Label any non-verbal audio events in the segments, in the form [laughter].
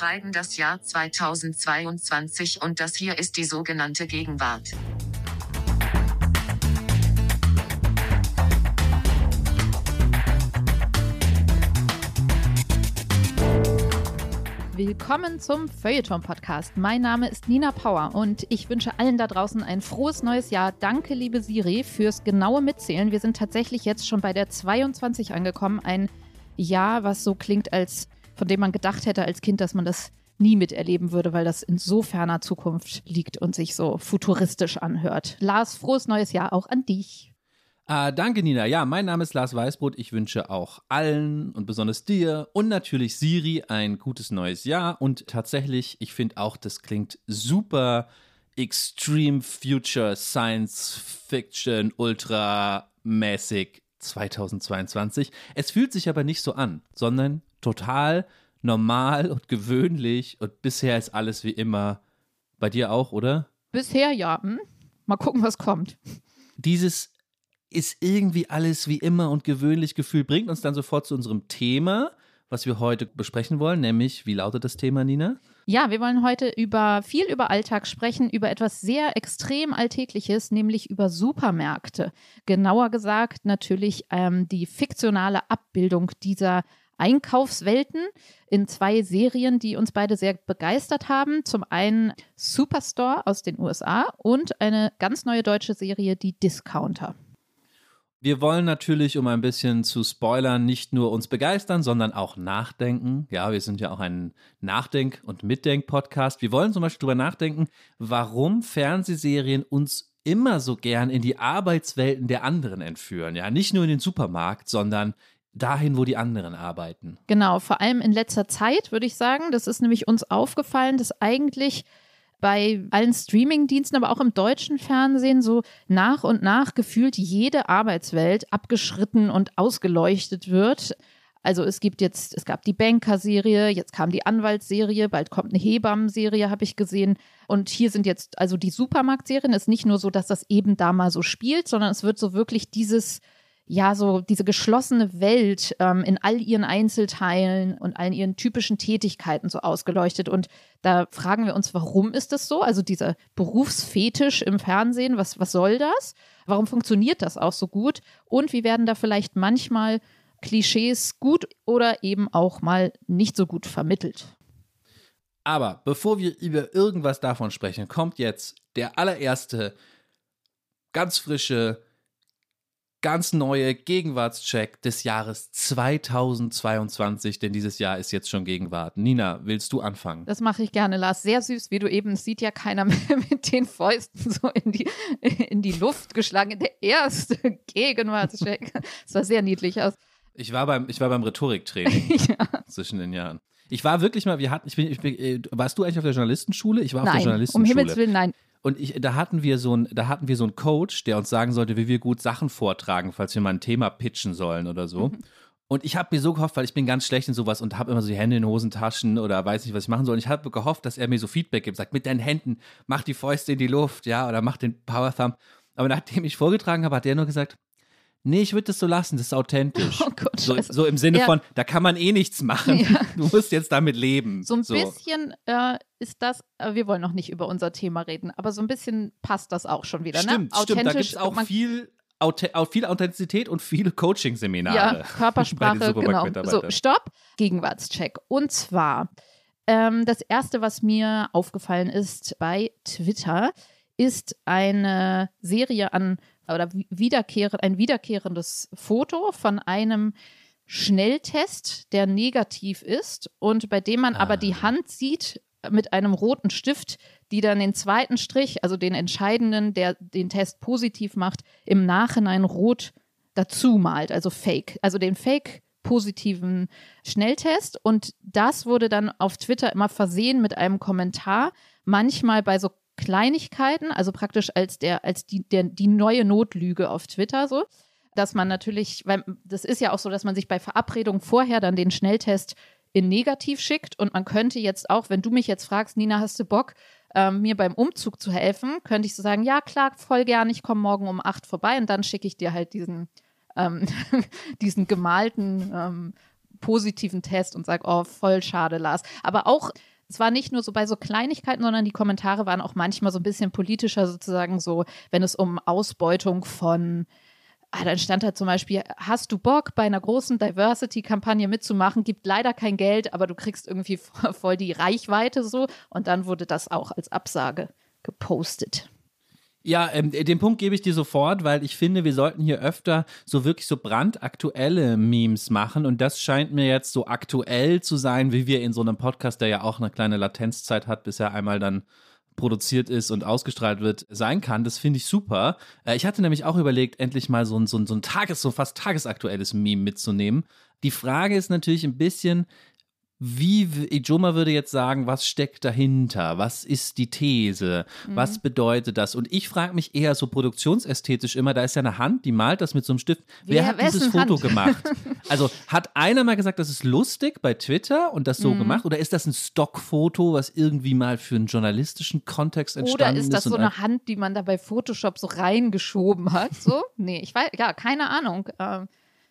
schreiben das Jahr 2022 und das hier ist die sogenannte Gegenwart. Willkommen zum Feuilleton-Podcast. Mein Name ist Nina Power und ich wünsche allen da draußen ein frohes neues Jahr. Danke, liebe Siri, fürs genaue Mitzählen. Wir sind tatsächlich jetzt schon bei der 22 angekommen. Ein Jahr, was so klingt, als von dem man gedacht hätte als Kind, dass man das nie miterleben würde, weil das in so ferner Zukunft liegt und sich so futuristisch anhört. Lars, frohes neues Jahr auch an dich. Ah, danke, Nina. Ja, mein Name ist Lars Weißbrot. Ich wünsche auch allen und besonders dir und natürlich Siri ein gutes neues Jahr. Und tatsächlich, ich finde auch, das klingt super Extreme Future Science Fiction Ultra mäßig 2022. Es fühlt sich aber nicht so an, sondern total normal und gewöhnlich und bisher ist alles wie immer. Bei dir auch, oder? Bisher ja. Hm? Mal gucken, was kommt. Dieses ist irgendwie alles wie immer und gewöhnlich gefühlt, bringt uns dann sofort zu unserem Thema, was wir heute besprechen wollen, nämlich, wie lautet das Thema, Nina? Ja, wir wollen heute über viel über Alltag sprechen, über etwas sehr extrem Alltägliches, nämlich über Supermärkte. Genauer gesagt natürlich ähm, die fiktionale Abbildung dieser Einkaufswelten in zwei Serien, die uns beide sehr begeistert haben. Zum einen Superstore aus den USA und eine ganz neue deutsche Serie, die Discounter. Wir wollen natürlich, um ein bisschen zu spoilern, nicht nur uns begeistern, sondern auch nachdenken. Ja, wir sind ja auch ein Nachdenk- und Mitdenk-Podcast. Wir wollen zum Beispiel darüber nachdenken, warum Fernsehserien uns immer so gern in die Arbeitswelten der anderen entführen. Ja, nicht nur in den Supermarkt, sondern dahin, wo die anderen arbeiten. Genau, vor allem in letzter Zeit würde ich sagen. Das ist nämlich uns aufgefallen, dass eigentlich bei allen Streamingdiensten, aber auch im deutschen Fernsehen so nach und nach gefühlt jede Arbeitswelt abgeschritten und ausgeleuchtet wird. Also es gibt jetzt, es gab die Banker-Serie, jetzt kam die Anwaltsserie, bald kommt eine Hebammen-Serie, habe ich gesehen. Und hier sind jetzt also die Supermarktserien. Es ist nicht nur so, dass das eben da mal so spielt, sondern es wird so wirklich dieses ja, so diese geschlossene Welt ähm, in all ihren Einzelteilen und allen ihren typischen Tätigkeiten so ausgeleuchtet. Und da fragen wir uns, warum ist das so? Also dieser Berufsfetisch im Fernsehen, was, was soll das? Warum funktioniert das auch so gut? Und wie werden da vielleicht manchmal Klischees gut oder eben auch mal nicht so gut vermittelt? Aber bevor wir über irgendwas davon sprechen, kommt jetzt der allererste ganz frische ganz neue Gegenwartscheck des Jahres 2022, denn dieses Jahr ist jetzt schon Gegenwart. Nina, willst du anfangen? Das mache ich gerne, Lars. Sehr süß, wie du eben, sieht ja keiner [laughs] mehr mit den Fäusten so in die, in die Luft geschlagen. Der erste [laughs] Gegenwartscheck. Das sah sehr niedlich aus. Ich war beim, ich war beim Rhetoriktraining [laughs] ja. zwischen den Jahren. Ich war wirklich mal, wir hatten, ich bin, ich bin, äh, warst du eigentlich auf der Journalistenschule? Ich war nein, auf der Journalistenschule. Um Himmels Willen, nein. Und ich, da hatten wir so ein, da hatten wir so einen Coach, der uns sagen sollte, wie wir gut Sachen vortragen, falls wir mal ein Thema pitchen sollen oder so. Mhm. Und ich habe mir so gehofft, weil ich bin ganz schlecht in sowas und habe immer so die Hände in Hosentaschen oder weiß nicht, was ich machen soll. Und ich habe gehofft, dass er mir so Feedback gibt, sagt, mit deinen Händen, mach die Fäuste in die Luft, ja, oder mach den Power Thumb. Aber nachdem ich vorgetragen habe, hat der nur gesagt, Nee, ich würde das so lassen, das ist authentisch. Oh Gott, so, so, im Sinne ja. von, da kann man eh nichts machen. Ja. [laughs] Du musst jetzt damit leben. So ein so. bisschen äh, ist das, äh, wir wollen noch nicht über unser Thema reden, aber so ein bisschen passt das auch schon wieder. Stimmt, ne? Authentisch, stimmt. Da gibt es auch viel, viel Authentizität und viele Coaching-Seminare. Ja, [laughs] Körpersprache, genau. So, stopp, Gegenwartscheck. Und zwar, ähm, das Erste, was mir aufgefallen ist bei Twitter, ist eine Serie an oder wiederkehrend, ein wiederkehrendes Foto von einem Schnelltest, der negativ ist und bei dem man ah. aber die ah. Hand sieht mit einem roten Stift, die dann den zweiten Strich, also den entscheidenden, der den Test positiv macht, im Nachhinein rot dazu malt, also fake, also den fake positiven Schnelltest und das wurde dann auf Twitter immer versehen mit einem Kommentar, manchmal bei so Kleinigkeiten, also praktisch als der, als die, der, die neue Notlüge auf Twitter so. Dass man natürlich, weil das ist ja auch so, dass man sich bei Verabredungen vorher dann den Schnelltest in negativ schickt und man könnte jetzt auch, wenn du mich jetzt fragst, Nina, hast du Bock, ähm, mir beim Umzug zu helfen, könnte ich so sagen, ja klar, voll gern, ich komme morgen um acht vorbei und dann schicke ich dir halt diesen, ähm, [laughs] diesen gemalten ähm, positiven Test und sage, oh, voll schade, Lars. Aber auch es war nicht nur so bei so Kleinigkeiten, sondern die Kommentare waren auch manchmal so ein bisschen politischer, sozusagen so, wenn es um Ausbeutung von Ah, dann stand da zum Beispiel, hast du Bock, bei einer großen Diversity-Kampagne mitzumachen? Gibt leider kein Geld, aber du kriegst irgendwie [laughs] voll die Reichweite so. Und dann wurde das auch als Absage gepostet. Ja, ähm, den Punkt gebe ich dir sofort, weil ich finde, wir sollten hier öfter so wirklich so brandaktuelle Memes machen und das scheint mir jetzt so aktuell zu sein, wie wir in so einem Podcast, der ja auch eine kleine Latenzzeit hat, bis er einmal dann produziert ist und ausgestrahlt wird, sein kann. Das finde ich super. Äh, ich hatte nämlich auch überlegt, endlich mal so ein, so ein, so ein Tages-, so fast tagesaktuelles Meme mitzunehmen. Die Frage ist natürlich ein bisschen, wie Ijoma würde jetzt sagen, was steckt dahinter? Was ist die These? Mhm. Was bedeutet das? Und ich frage mich eher so produktionsästhetisch immer, da ist ja eine Hand, die malt das mit so einem Stift. Wer, Wer hat dieses Foto Hand? gemacht? [laughs] Also hat einer mal gesagt, das ist lustig bei Twitter und das so mhm. gemacht? Oder ist das ein Stockfoto, was irgendwie mal für einen journalistischen Kontext entstanden ist? Oder ist das so eine Hand, die man da bei Photoshop so reingeschoben hat? So? Nee, ich weiß, ja, keine Ahnung. Ähm,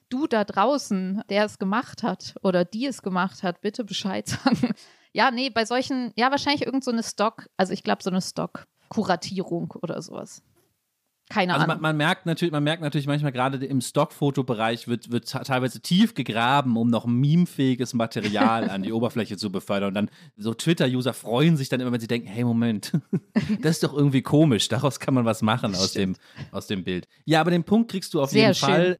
du da draußen, der es gemacht hat oder die es gemacht hat, bitte Bescheid [laughs] sagen. Ja, nee, bei solchen, ja, wahrscheinlich irgend so eine Stock, also ich glaube so eine Stock-Kuratierung oder sowas. Keine also Ahnung. Man, man, merkt natürlich, man merkt natürlich manchmal gerade im Stockfotobereich wird, wird teilweise tief gegraben, um noch memefähiges Material an die [laughs] Oberfläche zu befördern. Und dann so Twitter-User freuen sich dann immer, wenn sie denken, hey Moment, [laughs] das ist doch irgendwie komisch. Daraus kann man was machen aus dem, aus dem Bild. Ja, aber den Punkt kriegst du auf Sehr jeden schön. Fall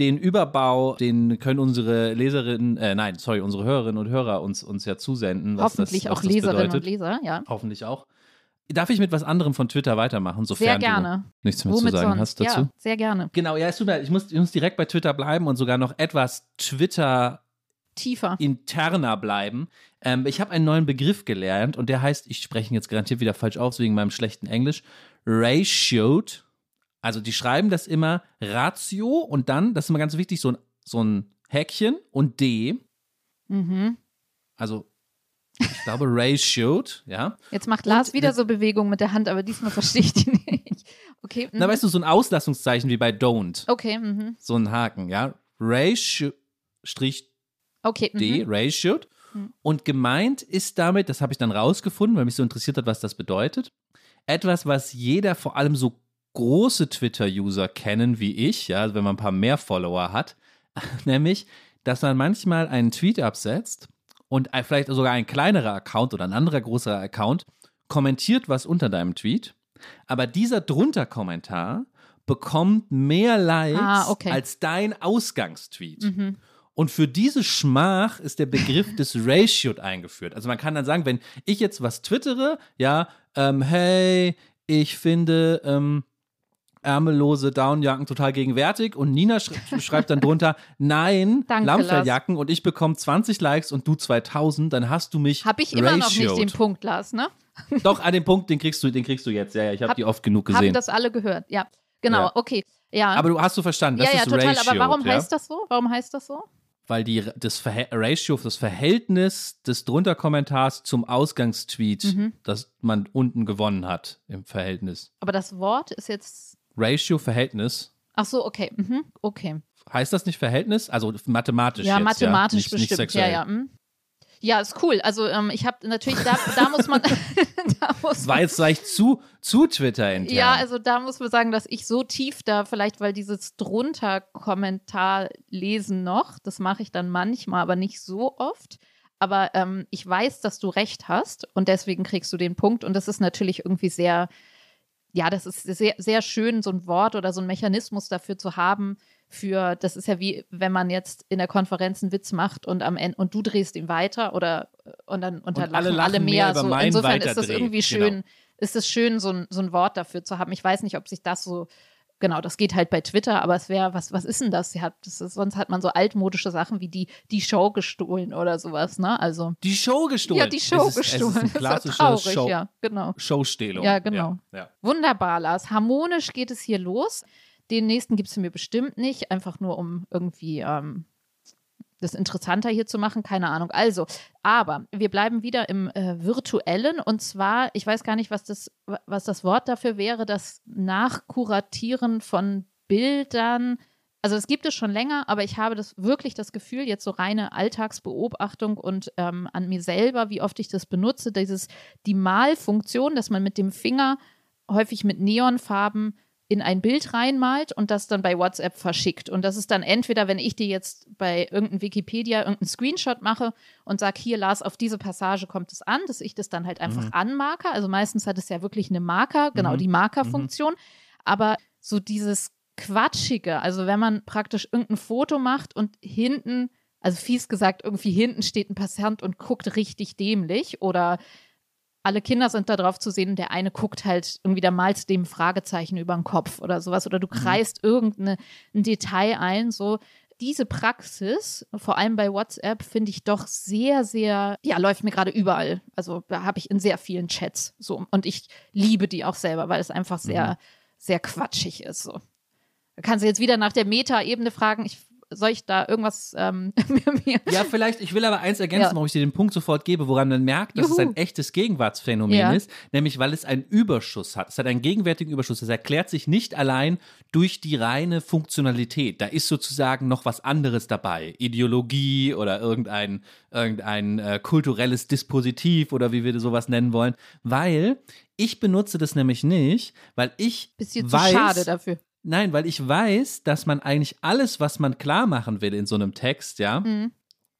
den Überbau, den können unsere Leserinnen, äh, nein, sorry, unsere Hörerinnen und Hörer uns, uns ja zusenden. Was Hoffentlich das, was auch das Leserinnen bedeutet. und Leser, ja. Hoffentlich auch. Darf ich mit was anderem von Twitter weitermachen, sofern sehr gerne. du nichts mehr Womit zu sagen sonst? hast dazu? Ja, sehr gerne. Genau, ja, es tut mir leid, ich muss, ich muss direkt bei Twitter bleiben und sogar noch etwas Twitter tiefer interner bleiben. Ähm, ich habe einen neuen Begriff gelernt und der heißt, ich spreche ihn jetzt garantiert wieder falsch aus wegen meinem schlechten Englisch, ratioed also die schreiben das immer Ratio und dann, das ist immer ganz wichtig, so ein, so ein Häkchen und D. Mhm. Also ich glaube ratioed, ja. Jetzt macht Lars und, wieder so Bewegungen mit der Hand, aber diesmal verstehe ich die nicht. Okay. Na, weißt du, so ein Auslassungszeichen wie bei don't. Okay. Mhm. So ein Haken, ja. Ratio Strich okay, D, mhm. ratioed. Mhm. Und gemeint ist damit, das habe ich dann rausgefunden, weil mich so interessiert hat, was das bedeutet. Etwas, was jeder vor allem so große Twitter-User kennen wie ich, ja, wenn man ein paar mehr Follower hat, [laughs] nämlich, dass man manchmal einen Tweet absetzt und vielleicht sogar ein kleinerer Account oder ein anderer großer Account kommentiert was unter deinem Tweet, aber dieser drunter Kommentar bekommt mehr Likes ah, okay. als dein Ausgangstweet. Mhm. Und für diese Schmach ist der Begriff [laughs] des Ratio eingeführt. Also man kann dann sagen, wenn ich jetzt was twittere, ja, ähm, hey, ich finde, ähm, ärmellose Downjacken total gegenwärtig und Nina sch [laughs] schreibt dann drunter, nein, Lammfelljacken und ich bekomme 20 Likes und du 2000, dann hast du mich Hab ich immer ratioed. noch nicht den Punkt, Lars, ne? [laughs] Doch, an dem Punkt, den kriegst du, den kriegst du jetzt. Ja, ja, ich habe die oft genug gesehen. Haben das alle gehört, ja. Genau, ja. okay. Ja. Aber du hast du verstanden, das ja, ja, ist total, ratioed, aber warum ja? heißt das so? Warum heißt das so? Weil die, das Verhält Ratio, das Verhältnis des drunter Kommentars zum Ausgangstweet, mhm. das man unten gewonnen hat im Verhältnis. Aber das Wort ist jetzt Ratio, Verhältnis. Ach so, okay. Mhm. Okay. Heißt das nicht Verhältnis? Also mathematisch. Ja, jetzt, mathematisch ja? Nicht, bestimmt. Nicht ja, ja. Hm. Ja, ist cool. Also ähm, ich habe natürlich, da, da muss man. [laughs] [laughs] da muss War jetzt vielleicht zu, zu Twitter intern. Ja, also da muss man sagen, dass ich so tief da vielleicht, weil dieses drunter Kommentar lesen noch, das mache ich dann manchmal, aber nicht so oft. Aber ähm, ich weiß, dass du recht hast und deswegen kriegst du den Punkt. Und das ist natürlich irgendwie sehr ja, das ist sehr, sehr schön, so ein Wort oder so ein Mechanismus dafür zu haben. Für, das ist ja wie, wenn man jetzt in der Konferenz einen Witz macht und am Ende und du drehst ihn weiter oder und dann und dann und alle, lachen alle mehr. mehr so, insofern ist das irgendwie schön, genau. ist es schön, so ein, so ein Wort dafür zu haben. Ich weiß nicht, ob sich das so genau, das geht halt bei Twitter, aber es wäre, was, was ist denn das? Sie hat, das ist, sonst hat man so altmodische Sachen wie die, die Show gestohlen oder sowas, ne? Also. Die Show gestohlen? Ja, die Show es ist, gestohlen. [laughs] Es ist ein klassisches traurig, Show, ja, genau. Showstehlung. Ja, genau. Ja, ja. Wunderbar, Lars. Harmonisch geht es hier los. Den nächsten gibt es mir bestimmt nicht, einfach nur um irgendwie ähm, das interessanter hier zu machen, keine Ahnung. Also, aber wir bleiben wieder im äh, virtuellen und zwar, ich weiß gar nicht, was das, was das Wort dafür wäre, das Nachkuratieren von Bildern Also es gibt es schon länger, aber ich habe das wirklich das Gefühl, jetzt so reine Alltagsbeobachtung und ähm, an mir selber, wie oft ich das benutze, dieses die Malfunktion, dass man mit dem Finger häufig mit Neonfarben in ein Bild reinmalt und das dann bei WhatsApp verschickt. Und das ist dann entweder, wenn ich dir jetzt bei irgendeinem Wikipedia irgendeinen Screenshot mache und sage, hier, Lars, auf diese Passage kommt es an, dass ich das dann halt einfach mhm. anmarker. Also meistens hat es ja wirklich eine Marker, genau mhm. die Markerfunktion. Mhm. Aber so dieses Quatschige, also wenn man praktisch irgendein Foto macht und hinten, also fies gesagt, irgendwie hinten steht ein Passant und guckt richtig dämlich oder alle Kinder sind da drauf zu sehen und der eine guckt halt irgendwie, da malst dem Fragezeichen über den Kopf oder sowas oder du mhm. kreist mhm. irgendein Detail ein, so. Diese Praxis, vor allem bei WhatsApp, finde ich doch sehr, sehr, ja, läuft mir gerade überall. Also da habe ich in sehr vielen Chats so. Und ich liebe die auch selber, weil es einfach sehr, mhm. sehr quatschig ist. So. Da kannst du jetzt wieder nach der Meta-Ebene fragen. Ich soll ich da irgendwas ähm, [laughs] mir. Ja, vielleicht, ich will aber eins ergänzen, ja. warum ich dir den Punkt sofort gebe, woran man merkt, dass Juhu. es ein echtes Gegenwartsphänomen ja. ist, nämlich weil es einen Überschuss hat. Es hat einen gegenwärtigen Überschuss. Das erklärt sich nicht allein durch die reine Funktionalität. Da ist sozusagen noch was anderes dabei. Ideologie oder irgendein, irgendein äh, kulturelles Dispositiv oder wie wir sowas nennen wollen. Weil ich benutze das nämlich nicht, weil ich Bist weiß, zu schade dafür. Nein, weil ich weiß, dass man eigentlich alles, was man klar machen will in so einem Text, ja, mhm.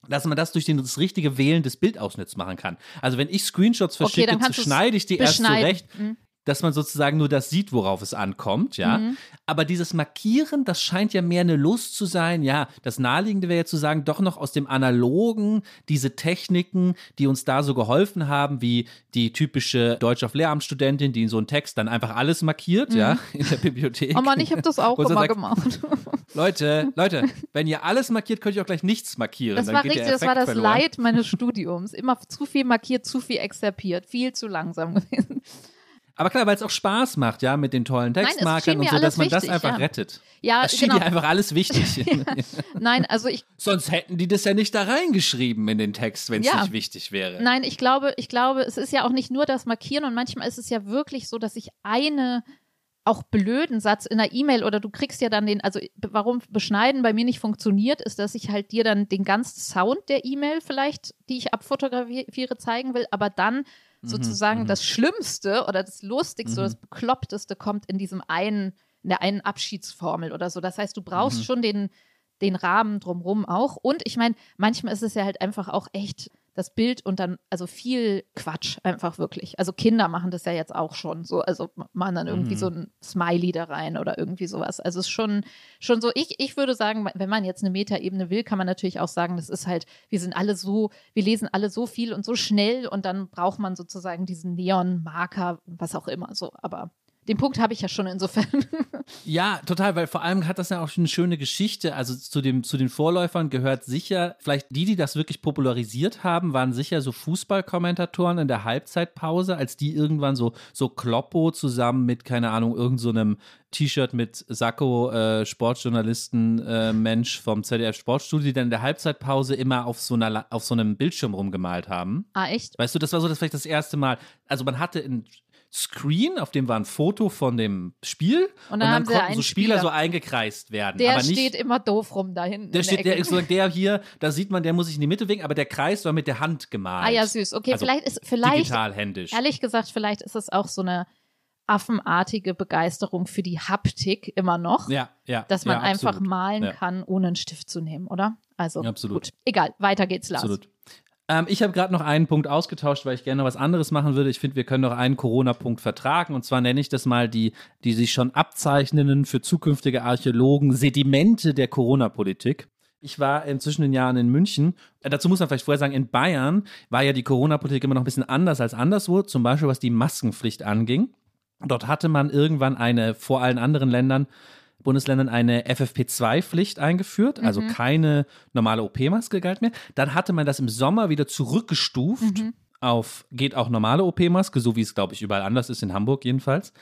dass man das durch den, das richtige Wählen des Bildausschnitts machen kann. Also wenn ich Screenshots verschicke, okay, schneide ich die erst zurecht. Mhm dass man sozusagen nur das sieht, worauf es ankommt, ja. Mhm. Aber dieses Markieren, das scheint ja mehr eine Lust zu sein, ja. Das Naheliegende wäre ja zu sagen, doch noch aus dem Analogen, diese Techniken, die uns da so geholfen haben, wie die typische Deutsch auf Lehramtsstudentin, die in so einem Text dann einfach alles markiert, mhm. ja, in der Bibliothek. Oh Mann, ich habe das auch immer sagt, gemacht. [laughs] Leute, Leute, wenn ihr alles markiert, könnt ihr auch gleich nichts markieren. Das war richtig, das war das verloren. Leid meines Studiums. Immer zu viel markiert, zu viel exerpiert, viel zu langsam gewesen. Aber klar, weil es auch Spaß macht, ja, mit den tollen Textmarkern und so, dass man wichtig, das einfach ja. rettet. Ja, das schien genau. dir einfach alles wichtig. [laughs] Nein, also ich. Sonst hätten die das ja nicht da reingeschrieben in den Text, wenn es ja. nicht wichtig wäre. Nein, ich glaube, ich glaube, es ist ja auch nicht nur das Markieren und manchmal ist es ja wirklich so, dass ich eine auch blöden Satz in einer E-Mail oder du kriegst ja dann den, also warum Beschneiden bei mir nicht funktioniert, ist, dass ich halt dir dann den ganzen Sound der E-Mail vielleicht, die ich abfotografiere, zeigen will, aber dann sozusagen mhm. das Schlimmste oder das Lustigste mhm. oder das Bekloppteste kommt in diesem einen, in der einen Abschiedsformel oder so. Das heißt, du brauchst mhm. schon den, den Rahmen drumrum auch. Und ich meine, manchmal ist es ja halt einfach auch echt das Bild und dann, also viel Quatsch einfach wirklich. Also Kinder machen das ja jetzt auch schon so, also machen dann irgendwie mhm. so ein Smiley da rein oder irgendwie sowas. Also es ist schon, schon so, ich, ich würde sagen, wenn man jetzt eine Metaebene will, kann man natürlich auch sagen, das ist halt, wir sind alle so, wir lesen alle so viel und so schnell und dann braucht man sozusagen diesen Neon-Marker, was auch immer so, aber den Punkt habe ich ja schon insofern. [laughs] Ja, total, weil vor allem hat das ja auch eine schöne Geschichte. Also zu, dem, zu den Vorläufern gehört sicher, vielleicht die, die das wirklich popularisiert haben, waren sicher so Fußballkommentatoren in der Halbzeitpause, als die irgendwann so, so Kloppo zusammen mit, keine Ahnung, irgendeinem so T-Shirt mit Sakko, äh, Sportjournalisten, äh, Mensch vom ZDF Sportstudio, die dann in der Halbzeitpause immer auf so, einer, auf so einem Bildschirm rumgemalt haben. Ah, echt? Weißt du, das war so das vielleicht das erste Mal. Also man hatte in Screen, auf dem war ein Foto von dem Spiel und dann, und dann konnten so Spieler, Spieler, so eingekreist werden. Der aber nicht, steht immer doof rum da hinten. Der steht, der, ist so, der hier, da sieht man, der muss sich in die Mitte wegen, aber der Kreis war mit der Hand gemalt. Ah ja, süß. Okay, also vielleicht ist vielleicht digital händisch. Ehrlich gesagt, vielleicht ist es auch so eine affenartige Begeisterung für die Haptik immer noch. Ja, ja. Dass man ja, einfach malen ja. kann, ohne einen Stift zu nehmen, oder? Also, absolut. gut. Egal, weiter geht's, Lars. Absolut. Ähm, ich habe gerade noch einen Punkt ausgetauscht, weil ich gerne noch was anderes machen würde. Ich finde, wir können noch einen Corona-Punkt vertragen. Und zwar nenne ich das mal die, die sich schon abzeichnenden für zukünftige Archäologen Sedimente der Corona-Politik. Ich war inzwischen den Jahren in München. Äh, dazu muss man vielleicht vorher sagen, in Bayern war ja die Corona-Politik immer noch ein bisschen anders als anderswo, zum Beispiel was die Maskenpflicht anging. Dort hatte man irgendwann eine, vor allen anderen Ländern, Bundesländern eine FFP2-Pflicht eingeführt, also mhm. keine normale OP-Maske galt mehr. Dann hatte man das im Sommer wieder zurückgestuft mhm. auf, geht auch normale OP-Maske, so wie es, glaube ich, überall anders ist, in Hamburg jedenfalls.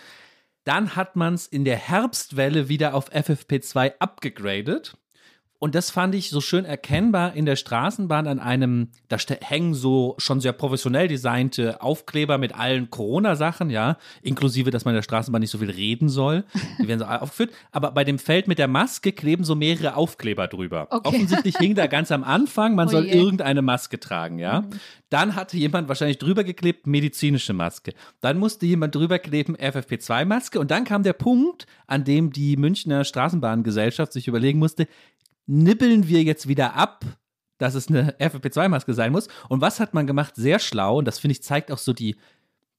Dann hat man es in der Herbstwelle wieder auf FFP2 abgegradet. Und das fand ich so schön erkennbar in der Straßenbahn an einem, da hängen so schon sehr professionell designte Aufkleber mit allen Corona-Sachen, ja, inklusive, dass man in der Straßenbahn nicht so viel reden soll. Die werden so [laughs] aufgeführt. Aber bei dem Feld mit der Maske kleben so mehrere Aufkleber drüber. Okay. Offensichtlich hing da ganz am Anfang, man oh soll irgendeine Maske tragen, ja. Mhm. Dann hatte jemand wahrscheinlich drüber geklebt, medizinische Maske. Dann musste jemand drüber kleben, FFP2-Maske. Und dann kam der Punkt, an dem die Münchner Straßenbahngesellschaft sich überlegen musste, nibbeln wir jetzt wieder ab, dass es eine FFP2-Maske sein muss. Und was hat man gemacht? Sehr schlau. Und das finde ich zeigt auch so die,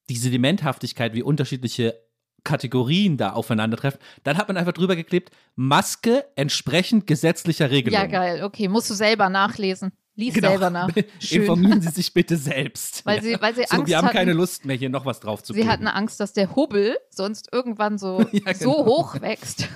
die Sedimenthaftigkeit, wie unterschiedliche Kategorien da aufeinandertreffen. Dann hat man einfach drüber geklebt, Maske entsprechend gesetzlicher Regelungen. Ja, geil. Okay, musst du selber nachlesen. Lies genau. selber nach. [laughs] Schön. Informieren Sie [laughs] sich bitte selbst. Weil sie, weil sie so, Angst Wir haben hatten, keine Lust mehr, hier noch was drauf zu Sie hatten Angst, dass der Hubbel sonst irgendwann so, [laughs] ja, genau. so hoch wächst.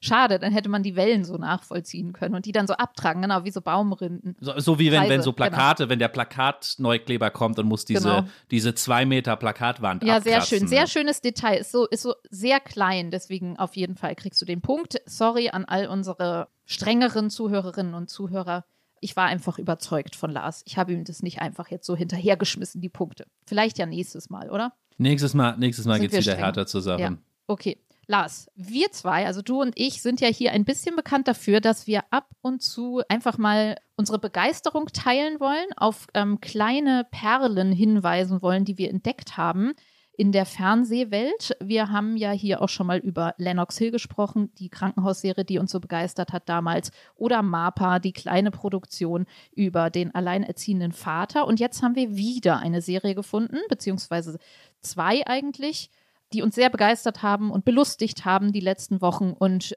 Schade, dann hätte man die Wellen so nachvollziehen können und die dann so abtragen, genau, wie so Baumrinden. So, so wie wenn, wenn so genau. Plakate, genau. wenn der Plakatneukleber kommt und muss diese, genau. diese zwei Meter Plakatwand Ja, abkratzen, sehr schön. Sehr schönes Detail. Ist so, ist so sehr klein, deswegen auf jeden Fall kriegst du den Punkt. Sorry an all unsere strengeren Zuhörerinnen und Zuhörer ich war einfach überzeugt von Lars. Ich habe ihm das nicht einfach jetzt so hinterhergeschmissen, die Punkte. Vielleicht ja nächstes Mal, oder? Nächstes Mal, nächstes Mal geht es wieder härter zusammen. Ja. Okay. Lars, wir zwei, also du und ich, sind ja hier ein bisschen bekannt dafür, dass wir ab und zu einfach mal unsere Begeisterung teilen wollen, auf ähm, kleine Perlen hinweisen wollen, die wir entdeckt haben, in der Fernsehwelt. Wir haben ja hier auch schon mal über Lennox Hill gesprochen, die Krankenhausserie, die uns so begeistert hat damals, oder MAPA, die kleine Produktion über den alleinerziehenden Vater. Und jetzt haben wir wieder eine Serie gefunden, beziehungsweise zwei eigentlich, die uns sehr begeistert haben und belustigt haben die letzten Wochen. Und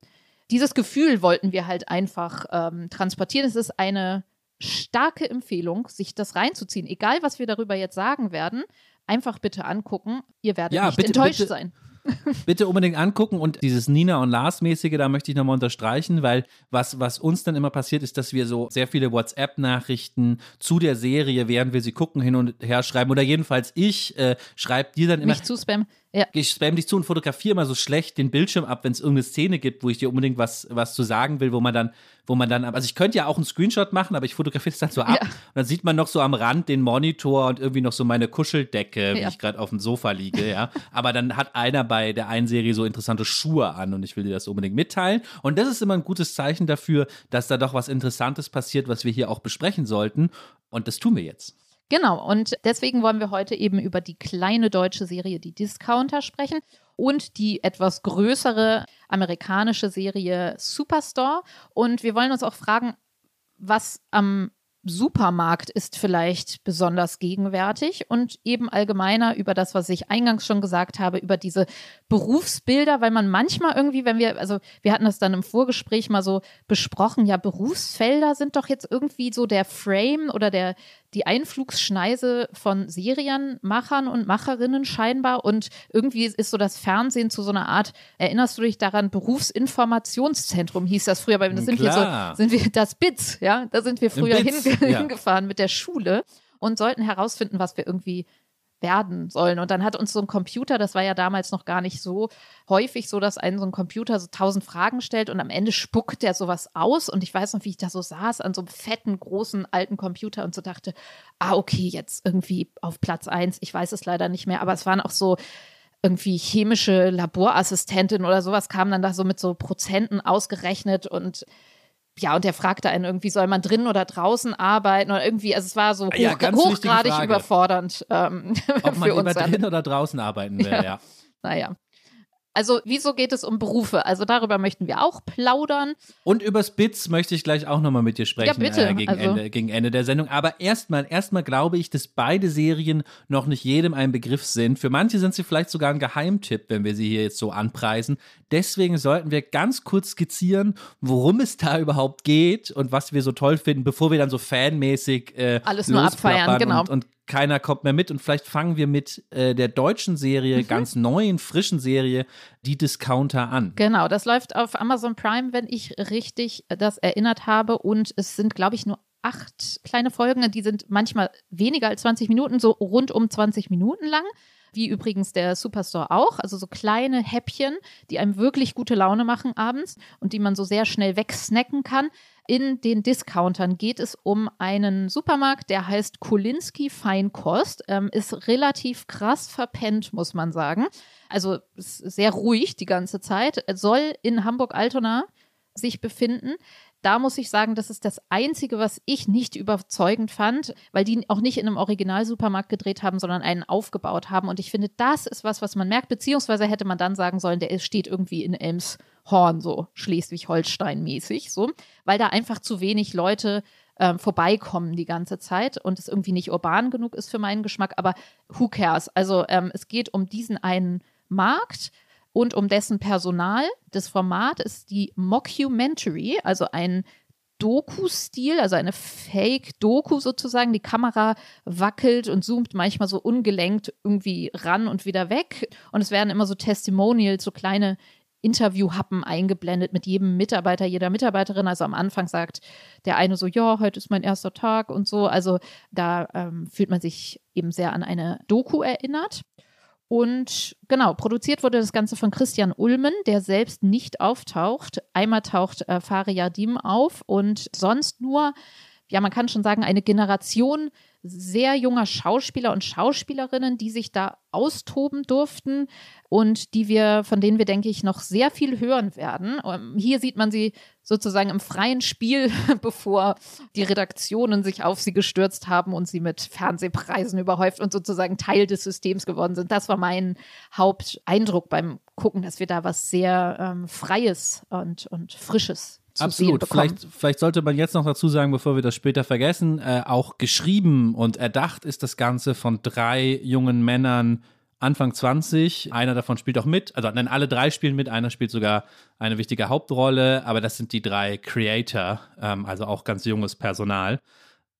dieses Gefühl wollten wir halt einfach ähm, transportieren. Es ist eine starke Empfehlung, sich das reinzuziehen, egal was wir darüber jetzt sagen werden einfach bitte angucken. Ihr werdet ja, nicht bitte, enttäuscht bitte, sein. [laughs] bitte unbedingt angucken und dieses Nina und Lars mäßige, da möchte ich nochmal unterstreichen, weil was, was uns dann immer passiert ist, dass wir so sehr viele WhatsApp-Nachrichten zu der Serie, während wir sie gucken, hin und her schreiben oder jedenfalls ich äh, schreibe dir dann immer. Nicht zu spammen. Ja. Ich spam dich zu und fotografiere mal so schlecht den Bildschirm ab, wenn es irgendeine Szene gibt, wo ich dir unbedingt was, was zu sagen will, wo man dann, wo man dann, also ich könnte ja auch einen Screenshot machen, aber ich fotografiere es dann so ab. Ja. Und dann sieht man noch so am Rand den Monitor und irgendwie noch so meine Kuscheldecke, wie ja. ich gerade auf dem Sofa liege, ja. aber dann hat einer bei der einen Serie so interessante Schuhe an und ich will dir das unbedingt mitteilen. Und das ist immer ein gutes Zeichen dafür, dass da doch was Interessantes passiert, was wir hier auch besprechen sollten. Und das tun wir jetzt. Genau, und deswegen wollen wir heute eben über die kleine deutsche Serie Die Discounter sprechen und die etwas größere amerikanische Serie Superstore. Und wir wollen uns auch fragen, was am Supermarkt ist vielleicht besonders gegenwärtig und eben allgemeiner über das, was ich eingangs schon gesagt habe, über diese Berufsbilder, weil man manchmal irgendwie, wenn wir, also wir hatten das dann im Vorgespräch mal so besprochen, ja, Berufsfelder sind doch jetzt irgendwie so der Frame oder der, die Einflugsschneise von Serienmachern und Macherinnen scheinbar. Und irgendwie ist so das Fernsehen zu so einer Art, erinnerst du dich daran, Berufsinformationszentrum hieß das früher, weil das sind wir so, sind wir das BITS, ja, da sind wir früher hinge ja. hingefahren mit der Schule und sollten herausfinden, was wir irgendwie werden sollen. Und dann hat uns so ein Computer, das war ja damals noch gar nicht so häufig so, dass einen so ein Computer so tausend Fragen stellt und am Ende spuckt der sowas aus. Und ich weiß noch, wie ich da so saß an so einem fetten, großen, alten Computer und so dachte, ah, okay, jetzt irgendwie auf Platz eins. Ich weiß es leider nicht mehr, aber es waren auch so irgendwie chemische Laborassistentin oder sowas kam dann da so mit so Prozenten ausgerechnet und ja, und der fragte einen irgendwie, soll man drinnen oder draußen arbeiten oder irgendwie, also es war so hoch, ja, hochgradig überfordernd ähm, [laughs] Ob man lieber drinnen oder draußen arbeiten will, ja. ja. Naja. Also, wieso geht es um Berufe? Also, darüber möchten wir auch plaudern. Und übers BITS möchte ich gleich auch nochmal mit dir sprechen. Ja, bitte. Äh, gegen, also. Ende, gegen Ende der Sendung. Aber erstmal, erstmal glaube ich, dass beide Serien noch nicht jedem ein Begriff sind. Für manche sind sie vielleicht sogar ein Geheimtipp, wenn wir sie hier jetzt so anpreisen. Deswegen sollten wir ganz kurz skizzieren, worum es da überhaupt geht und was wir so toll finden, bevor wir dann so fanmäßig äh, alles nur abfeiern, genau. Und, und keiner kommt mehr mit. Und vielleicht fangen wir mit äh, der deutschen Serie, mhm. ganz neuen, frischen Serie, die Discounter an. Genau, das läuft auf Amazon Prime, wenn ich richtig das erinnert habe. Und es sind, glaube ich, nur acht kleine Folgen. Die sind manchmal weniger als 20 Minuten, so rund um 20 Minuten lang wie übrigens der Superstore auch. Also so kleine Häppchen, die einem wirklich gute Laune machen abends und die man so sehr schnell wegsnacken kann. In den Discountern geht es um einen Supermarkt, der heißt Kolinski Feinkost. Ähm, ist relativ krass verpennt, muss man sagen. Also sehr ruhig die ganze Zeit. Soll in Hamburg-Altona sich befinden da muss ich sagen, das ist das Einzige, was ich nicht überzeugend fand, weil die auch nicht in einem Originalsupermarkt gedreht haben, sondern einen aufgebaut haben. Und ich finde, das ist was, was man merkt, beziehungsweise hätte man dann sagen sollen, der steht irgendwie in Elmshorn, so Schleswig-Holstein-mäßig, so, weil da einfach zu wenig Leute äh, vorbeikommen die ganze Zeit und es irgendwie nicht urban genug ist für meinen Geschmack. Aber who cares? Also ähm, es geht um diesen einen Markt und um dessen Personal. Das Format ist die Mockumentary, also ein Doku-Stil, also eine Fake-Doku sozusagen. Die Kamera wackelt und zoomt manchmal so ungelenkt irgendwie ran und wieder weg. Und es werden immer so Testimonials, so kleine Interviewhappen eingeblendet mit jedem Mitarbeiter, jeder Mitarbeiterin. Also am Anfang sagt der eine so, ja, heute ist mein erster Tag und so. Also da ähm, fühlt man sich eben sehr an eine Doku erinnert. Und genau, produziert wurde das Ganze von Christian Ulmen, der selbst nicht auftaucht. Einmal taucht äh, Faria Dim auf und sonst nur, ja, man kann schon sagen, eine Generation sehr junger Schauspieler und Schauspielerinnen, die sich da austoben durften und die wir, von denen wir, denke ich, noch sehr viel hören werden. Ähm, hier sieht man sie sozusagen im freien Spiel, [laughs] bevor die Redaktionen sich auf sie gestürzt haben und sie mit Fernsehpreisen überhäuft und sozusagen Teil des Systems geworden sind. Das war mein Haupteindruck beim Gucken, dass wir da was sehr ähm, Freies und, und Frisches Absolut. Vielleicht, vielleicht sollte man jetzt noch dazu sagen, bevor wir das später vergessen, äh, auch geschrieben und erdacht ist das Ganze von drei jungen Männern Anfang 20. Einer davon spielt auch mit. Also nein, alle drei spielen mit. Einer spielt sogar eine wichtige Hauptrolle. Aber das sind die drei Creator, ähm, also auch ganz junges Personal.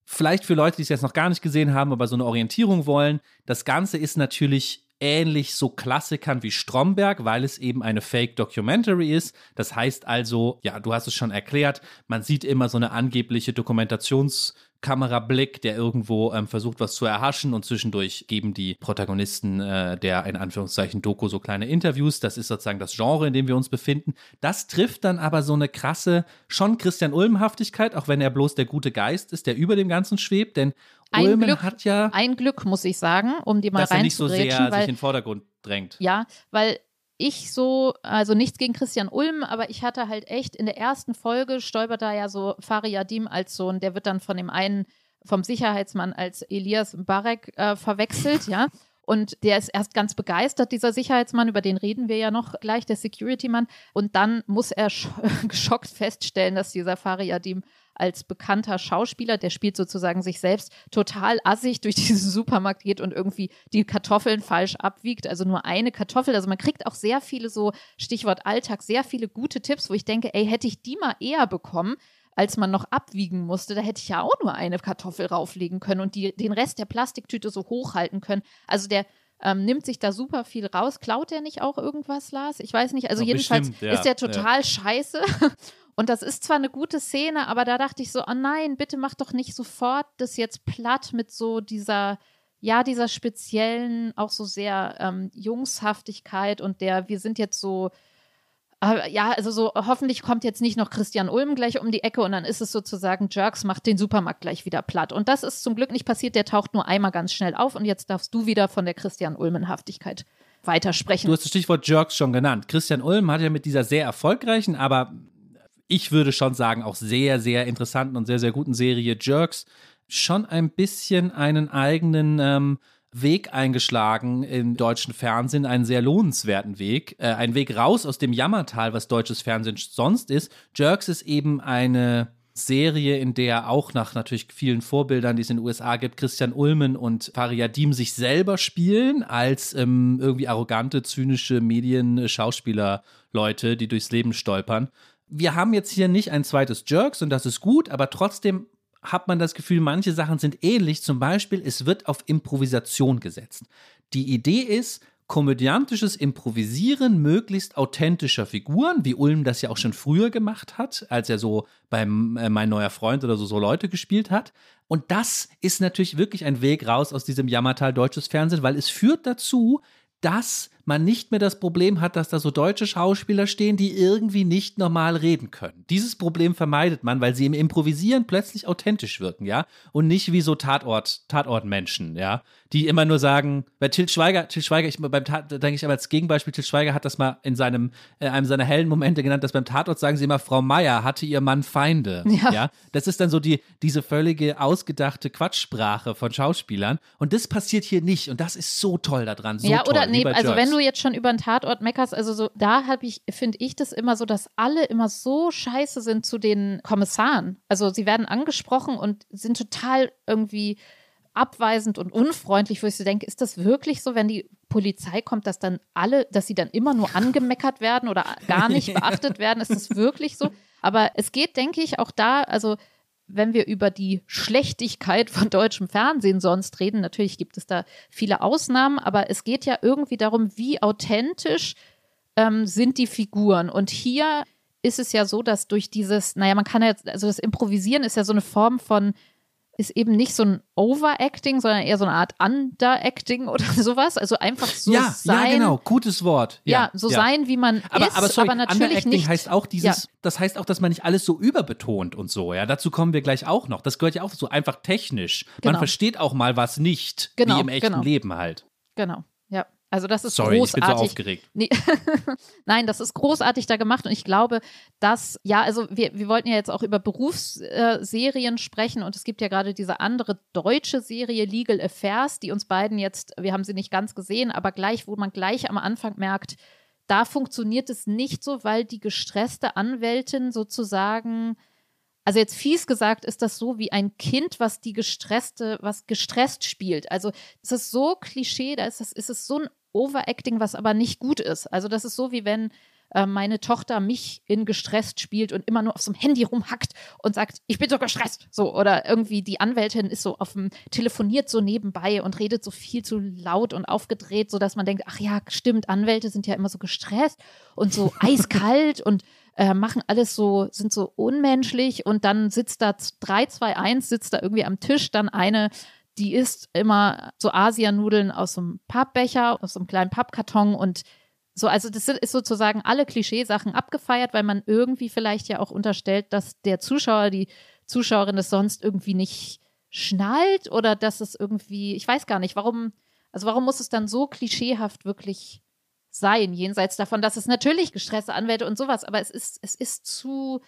Vielleicht für Leute, die es jetzt noch gar nicht gesehen haben, aber so eine Orientierung wollen. Das Ganze ist natürlich ähnlich so Klassikern wie Stromberg, weil es eben eine Fake-Documentary ist. Das heißt also, ja, du hast es schon erklärt, man sieht immer so eine angebliche Dokumentations- Kamerablick, der irgendwo ähm, versucht, was zu erhaschen und zwischendurch geben die Protagonisten äh, der in Anführungszeichen Doku so kleine Interviews. Das ist sozusagen das Genre, in dem wir uns befinden. Das trifft dann aber so eine krasse, schon Christian Ulm-Haftigkeit, auch wenn er bloß der gute Geist ist, der über dem Ganzen schwebt, denn ein Ulmen Glück, hat ja. Ein Glück, muss ich sagen, um die mal dass er nicht so sehr weil, sich in den Vordergrund drängt. Ja, weil ich so, also nichts gegen Christian Ulm, aber ich hatte halt echt in der ersten Folge stolpert da ja so Fariadim als Sohn, der wird dann von dem einen, vom Sicherheitsmann als Elias Barek äh, verwechselt, ja. Und der ist erst ganz begeistert, dieser Sicherheitsmann, über den reden wir ja noch gleich, der Security-Mann. Und dann muss er [laughs] geschockt feststellen, dass dieser Fariadim als bekannter Schauspieler, der spielt sozusagen sich selbst, total assig durch [laughs] diesen Supermarkt geht und irgendwie die Kartoffeln falsch abwiegt. Also nur eine Kartoffel. Also man kriegt auch sehr viele so, Stichwort Alltag, sehr viele gute Tipps, wo ich denke, ey, hätte ich die mal eher bekommen, als man noch abwiegen musste, da hätte ich ja auch nur eine Kartoffel rauflegen können und die, den Rest der Plastiktüte so hochhalten können. Also der ähm, nimmt sich da super viel raus. Klaut der nicht auch irgendwas, Lars? Ich weiß nicht. Also Doch, jedenfalls bestimmt, ja, ist der total ja. scheiße. [laughs] Und das ist zwar eine gute Szene, aber da dachte ich so, oh nein, bitte mach doch nicht sofort das jetzt platt mit so dieser, ja, dieser speziellen, auch so sehr ähm, Jungshaftigkeit und der, wir sind jetzt so, äh, ja, also so, hoffentlich kommt jetzt nicht noch Christian Ulm gleich um die Ecke und dann ist es sozusagen, Jerks macht den Supermarkt gleich wieder platt. Und das ist zum Glück nicht passiert, der taucht nur einmal ganz schnell auf und jetzt darfst du wieder von der Christian Ulmen-Haftigkeit weitersprechen. Du hast das Stichwort Jerks schon genannt. Christian Ulm hat ja mit dieser sehr erfolgreichen, aber ich würde schon sagen, auch sehr, sehr interessanten und sehr, sehr guten Serie Jerks schon ein bisschen einen eigenen ähm, Weg eingeschlagen im deutschen Fernsehen, einen sehr lohnenswerten Weg. Äh, ein Weg raus aus dem Jammertal, was deutsches Fernsehen sonst ist. Jerks ist eben eine Serie, in der auch nach natürlich vielen Vorbildern, die es in den USA gibt, Christian Ulmen und Fariadim sich selber spielen als ähm, irgendwie arrogante, zynische Medien-Schauspieler-Leute, die durchs Leben stolpern wir haben jetzt hier nicht ein zweites Jerks und das ist gut, aber trotzdem hat man das Gefühl, manche Sachen sind ähnlich. Zum Beispiel, es wird auf Improvisation gesetzt. Die Idee ist, komödiantisches Improvisieren möglichst authentischer Figuren, wie Ulm das ja auch schon früher gemacht hat, als er so beim äh, Mein neuer Freund oder so, so Leute gespielt hat. Und das ist natürlich wirklich ein Weg raus aus diesem Jammertal deutsches Fernsehen, weil es führt dazu, dass man nicht mehr das Problem hat, dass da so deutsche Schauspieler stehen, die irgendwie nicht normal reden können. Dieses Problem vermeidet man, weil sie im Improvisieren plötzlich authentisch wirken, ja, und nicht wie so Tatort, Tatortmenschen, ja, die immer nur sagen, bei Til Schweiger, Til Schweiger, ich, beim Tat, denke ich aber als Gegenbeispiel, Til Schweiger hat das mal in seinem, äh, einem seiner hellen Momente genannt, dass beim Tatort sagen sie immer, Frau Meier hatte ihr Mann Feinde, [laughs] ja. ja? Das ist dann so die, diese völlige ausgedachte Quatschsprache von Schauspielern und das passiert hier nicht und das ist so toll daran, so Ja, toll, oder nee, also wenn du jetzt schon über einen Tatort meckerst, also so, da habe ich, finde ich das immer so, dass alle immer so scheiße sind zu den Kommissaren. Also sie werden angesprochen und sind total irgendwie abweisend und unfreundlich, wo ich so denke, ist das wirklich so, wenn die Polizei kommt, dass dann alle, dass sie dann immer nur angemeckert werden oder gar nicht [laughs] beachtet werden? Ist das wirklich so? Aber es geht, denke ich, auch da, also wenn wir über die Schlechtigkeit von deutschem Fernsehen sonst reden, natürlich gibt es da viele Ausnahmen, aber es geht ja irgendwie darum, wie authentisch ähm, sind die Figuren. Und hier ist es ja so, dass durch dieses, naja, man kann ja, also das Improvisieren ist ja so eine Form von ist eben nicht so ein Overacting, sondern eher so eine Art Underacting [laughs] oder sowas. Also einfach so ja, sein. Ja, genau, gutes Wort. Ja, ja so ja. sein, wie man aber, ist, aber, sorry, aber natürlich Underacting nicht. heißt auch dieses, das heißt auch, dass man nicht alles so überbetont und so. Ja, dazu kommen wir gleich auch noch. Das gehört ja auch so einfach technisch. Genau. Man versteht auch mal was nicht, genau, wie im echten genau. Leben halt. Genau. Also das ist Sorry, großartig. ich bin so aufgeregt. Nee. [laughs] Nein, das ist großartig da gemacht und ich glaube, dass, ja, also wir, wir wollten ja jetzt auch über Berufsserien sprechen und es gibt ja gerade diese andere deutsche Serie Legal Affairs, die uns beiden jetzt, wir haben sie nicht ganz gesehen, aber gleich, wo man gleich am Anfang merkt, da funktioniert es nicht so, weil die gestresste Anwältin sozusagen also jetzt fies gesagt ist das so wie ein Kind, was die gestresste, was gestresst spielt. Also es ist so Klischee, da ist es, ist es so ein Overacting, was aber nicht gut ist. Also das ist so, wie wenn äh, meine Tochter mich in gestresst spielt und immer nur auf so einem Handy rumhackt und sagt, ich bin so gestresst. So, oder irgendwie die Anwältin ist so auf dem, telefoniert so nebenbei und redet so viel zu laut und aufgedreht, sodass man denkt, ach ja, stimmt, Anwälte sind ja immer so gestresst und so [laughs] eiskalt und äh, machen alles so, sind so unmenschlich und dann sitzt da 321, sitzt da irgendwie am Tisch dann eine die isst immer so Asianudeln aus so einem Pappbecher, aus so einem kleinen Pappkarton und so, also das ist sozusagen alle Klischeesachen abgefeiert, weil man irgendwie vielleicht ja auch unterstellt, dass der Zuschauer, die Zuschauerin es sonst irgendwie nicht schnallt oder dass es irgendwie, ich weiß gar nicht, warum, also warum muss es dann so klischeehaft wirklich sein, jenseits davon, dass es natürlich gestresste Anwälte und sowas, aber es ist, es ist zu,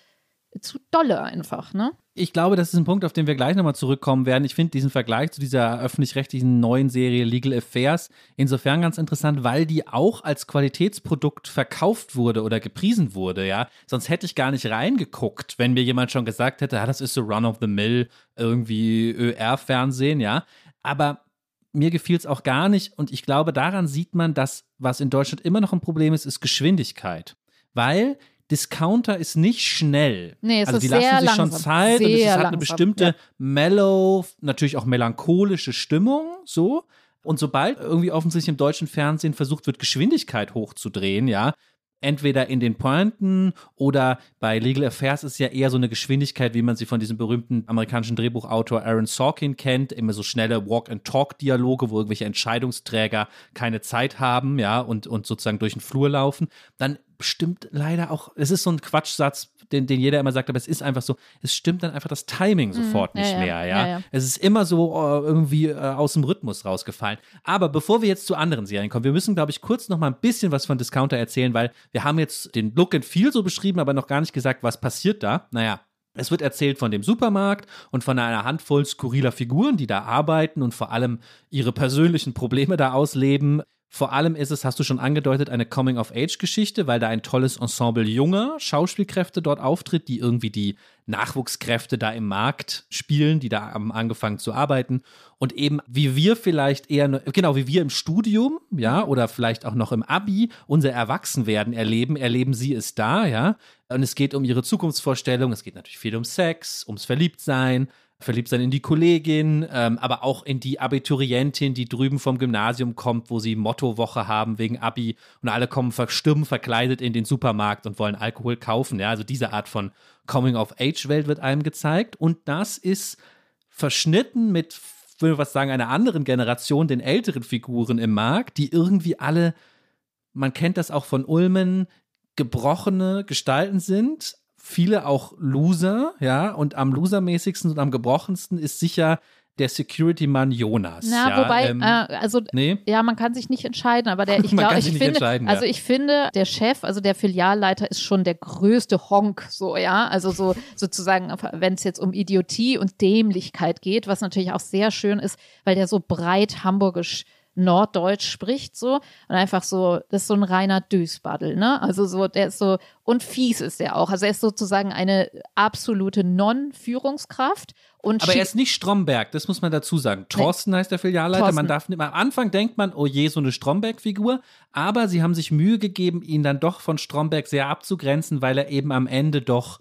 zu dolle einfach, ne? Ich glaube, das ist ein Punkt, auf den wir gleich nochmal zurückkommen werden. Ich finde diesen Vergleich zu dieser öffentlich-rechtlichen neuen Serie Legal Affairs insofern ganz interessant, weil die auch als Qualitätsprodukt verkauft wurde oder gepriesen wurde, ja. Sonst hätte ich gar nicht reingeguckt, wenn mir jemand schon gesagt hätte, ah, das ist so Run of the Mill, irgendwie ÖR-Fernsehen, ja. Aber mir gefiel es auch gar nicht und ich glaube, daran sieht man, dass was in Deutschland immer noch ein Problem ist, ist Geschwindigkeit. Weil Discounter ist nicht schnell. Nee, es also ist die lassen sich langsam. schon Zeit sehr und es hat langsam, eine bestimmte ja. mellow, natürlich auch melancholische Stimmung, so. Und sobald irgendwie offensichtlich im deutschen Fernsehen versucht wird, Geschwindigkeit hochzudrehen, ja, entweder in den Pointen oder bei Legal Affairs ist ja eher so eine Geschwindigkeit, wie man sie von diesem berühmten amerikanischen Drehbuchautor Aaron Sorkin kennt, immer so schnelle Walk-and-Talk-Dialoge, wo irgendwelche Entscheidungsträger keine Zeit haben, ja, und, und sozusagen durch den Flur laufen. Dann stimmt leider auch, es ist so ein Quatschsatz, den, den jeder immer sagt, aber es ist einfach so, es stimmt dann einfach das Timing sofort Mhm, ja, nicht ja, mehr, ja? ja, ja. Es ist immer so äh, irgendwie äh, aus dem Rhythmus rausgefallen. Aber bevor wir jetzt zu anderen Serien kommen, wir müssen, glaube ich, kurz noch mal ein bisschen was von Discounter erzählen, weil wir haben jetzt den Look and Feel so beschrieben, aber noch gar nicht gesagt, was passiert da. Naja, es wird erzählt von dem Supermarkt und von einer Handvoll skurriler Figuren, die da arbeiten und vor allem ihre persönlichen Probleme da ausleben. Vor allem ist es, hast du schon angedeutet, eine Coming-of-Age-Geschichte, weil da ein tolles Ensemble junger Schauspielkräfte dort auftritt, die irgendwie die Nachwuchskräfte da im Markt spielen, die da haben angefangen zu arbeiten. Und eben wie wir vielleicht eher, genau wie wir im Studium, ja, oder vielleicht auch noch im Abi unser Erwachsenwerden erleben, erleben sie es da, ja. Und es geht um ihre Zukunftsvorstellung, es geht natürlich viel um Sex, ums Verliebtsein, verliebt sein in die Kollegin, ähm, aber auch in die Abiturientin, die drüben vom Gymnasium kommt, wo sie Mottowoche haben wegen Abi und alle kommen verstürmen verkleidet in den Supermarkt und wollen Alkohol kaufen. Ja, also diese Art von Coming-of-Age-Welt wird einem gezeigt und das ist verschnitten mit, würde ich was sagen, einer anderen Generation, den älteren Figuren im Markt, die irgendwie alle man kennt das auch von Ulmen, gebrochene Gestalten sind, viele auch Loser, ja, und am losermäßigsten und am gebrochensten ist sicher der Security-Mann Jonas. Na, ja, wobei, ähm, äh, also nee? ja, man kann sich nicht entscheiden, aber der, [laughs] ich glaube, ich finde, ja. also ich finde, der Chef, also der Filialleiter ist schon der größte Honk, so, ja, also so sozusagen, wenn es jetzt um Idiotie und Dämlichkeit geht, was natürlich auch sehr schön ist, weil der so breit hamburgisch Norddeutsch spricht so und einfach so, das ist so ein reiner Dösbaddel, ne? Also so, der ist so, und fies ist er auch. Also er ist sozusagen eine absolute Non-Führungskraft. Aber er ist nicht Stromberg, das muss man dazu sagen. Thorsten nee. heißt der Filialleiter. Thorsten. Man darf nicht, am Anfang denkt man, oh je, so eine Stromberg-Figur. Aber sie haben sich Mühe gegeben, ihn dann doch von Stromberg sehr abzugrenzen, weil er eben am Ende doch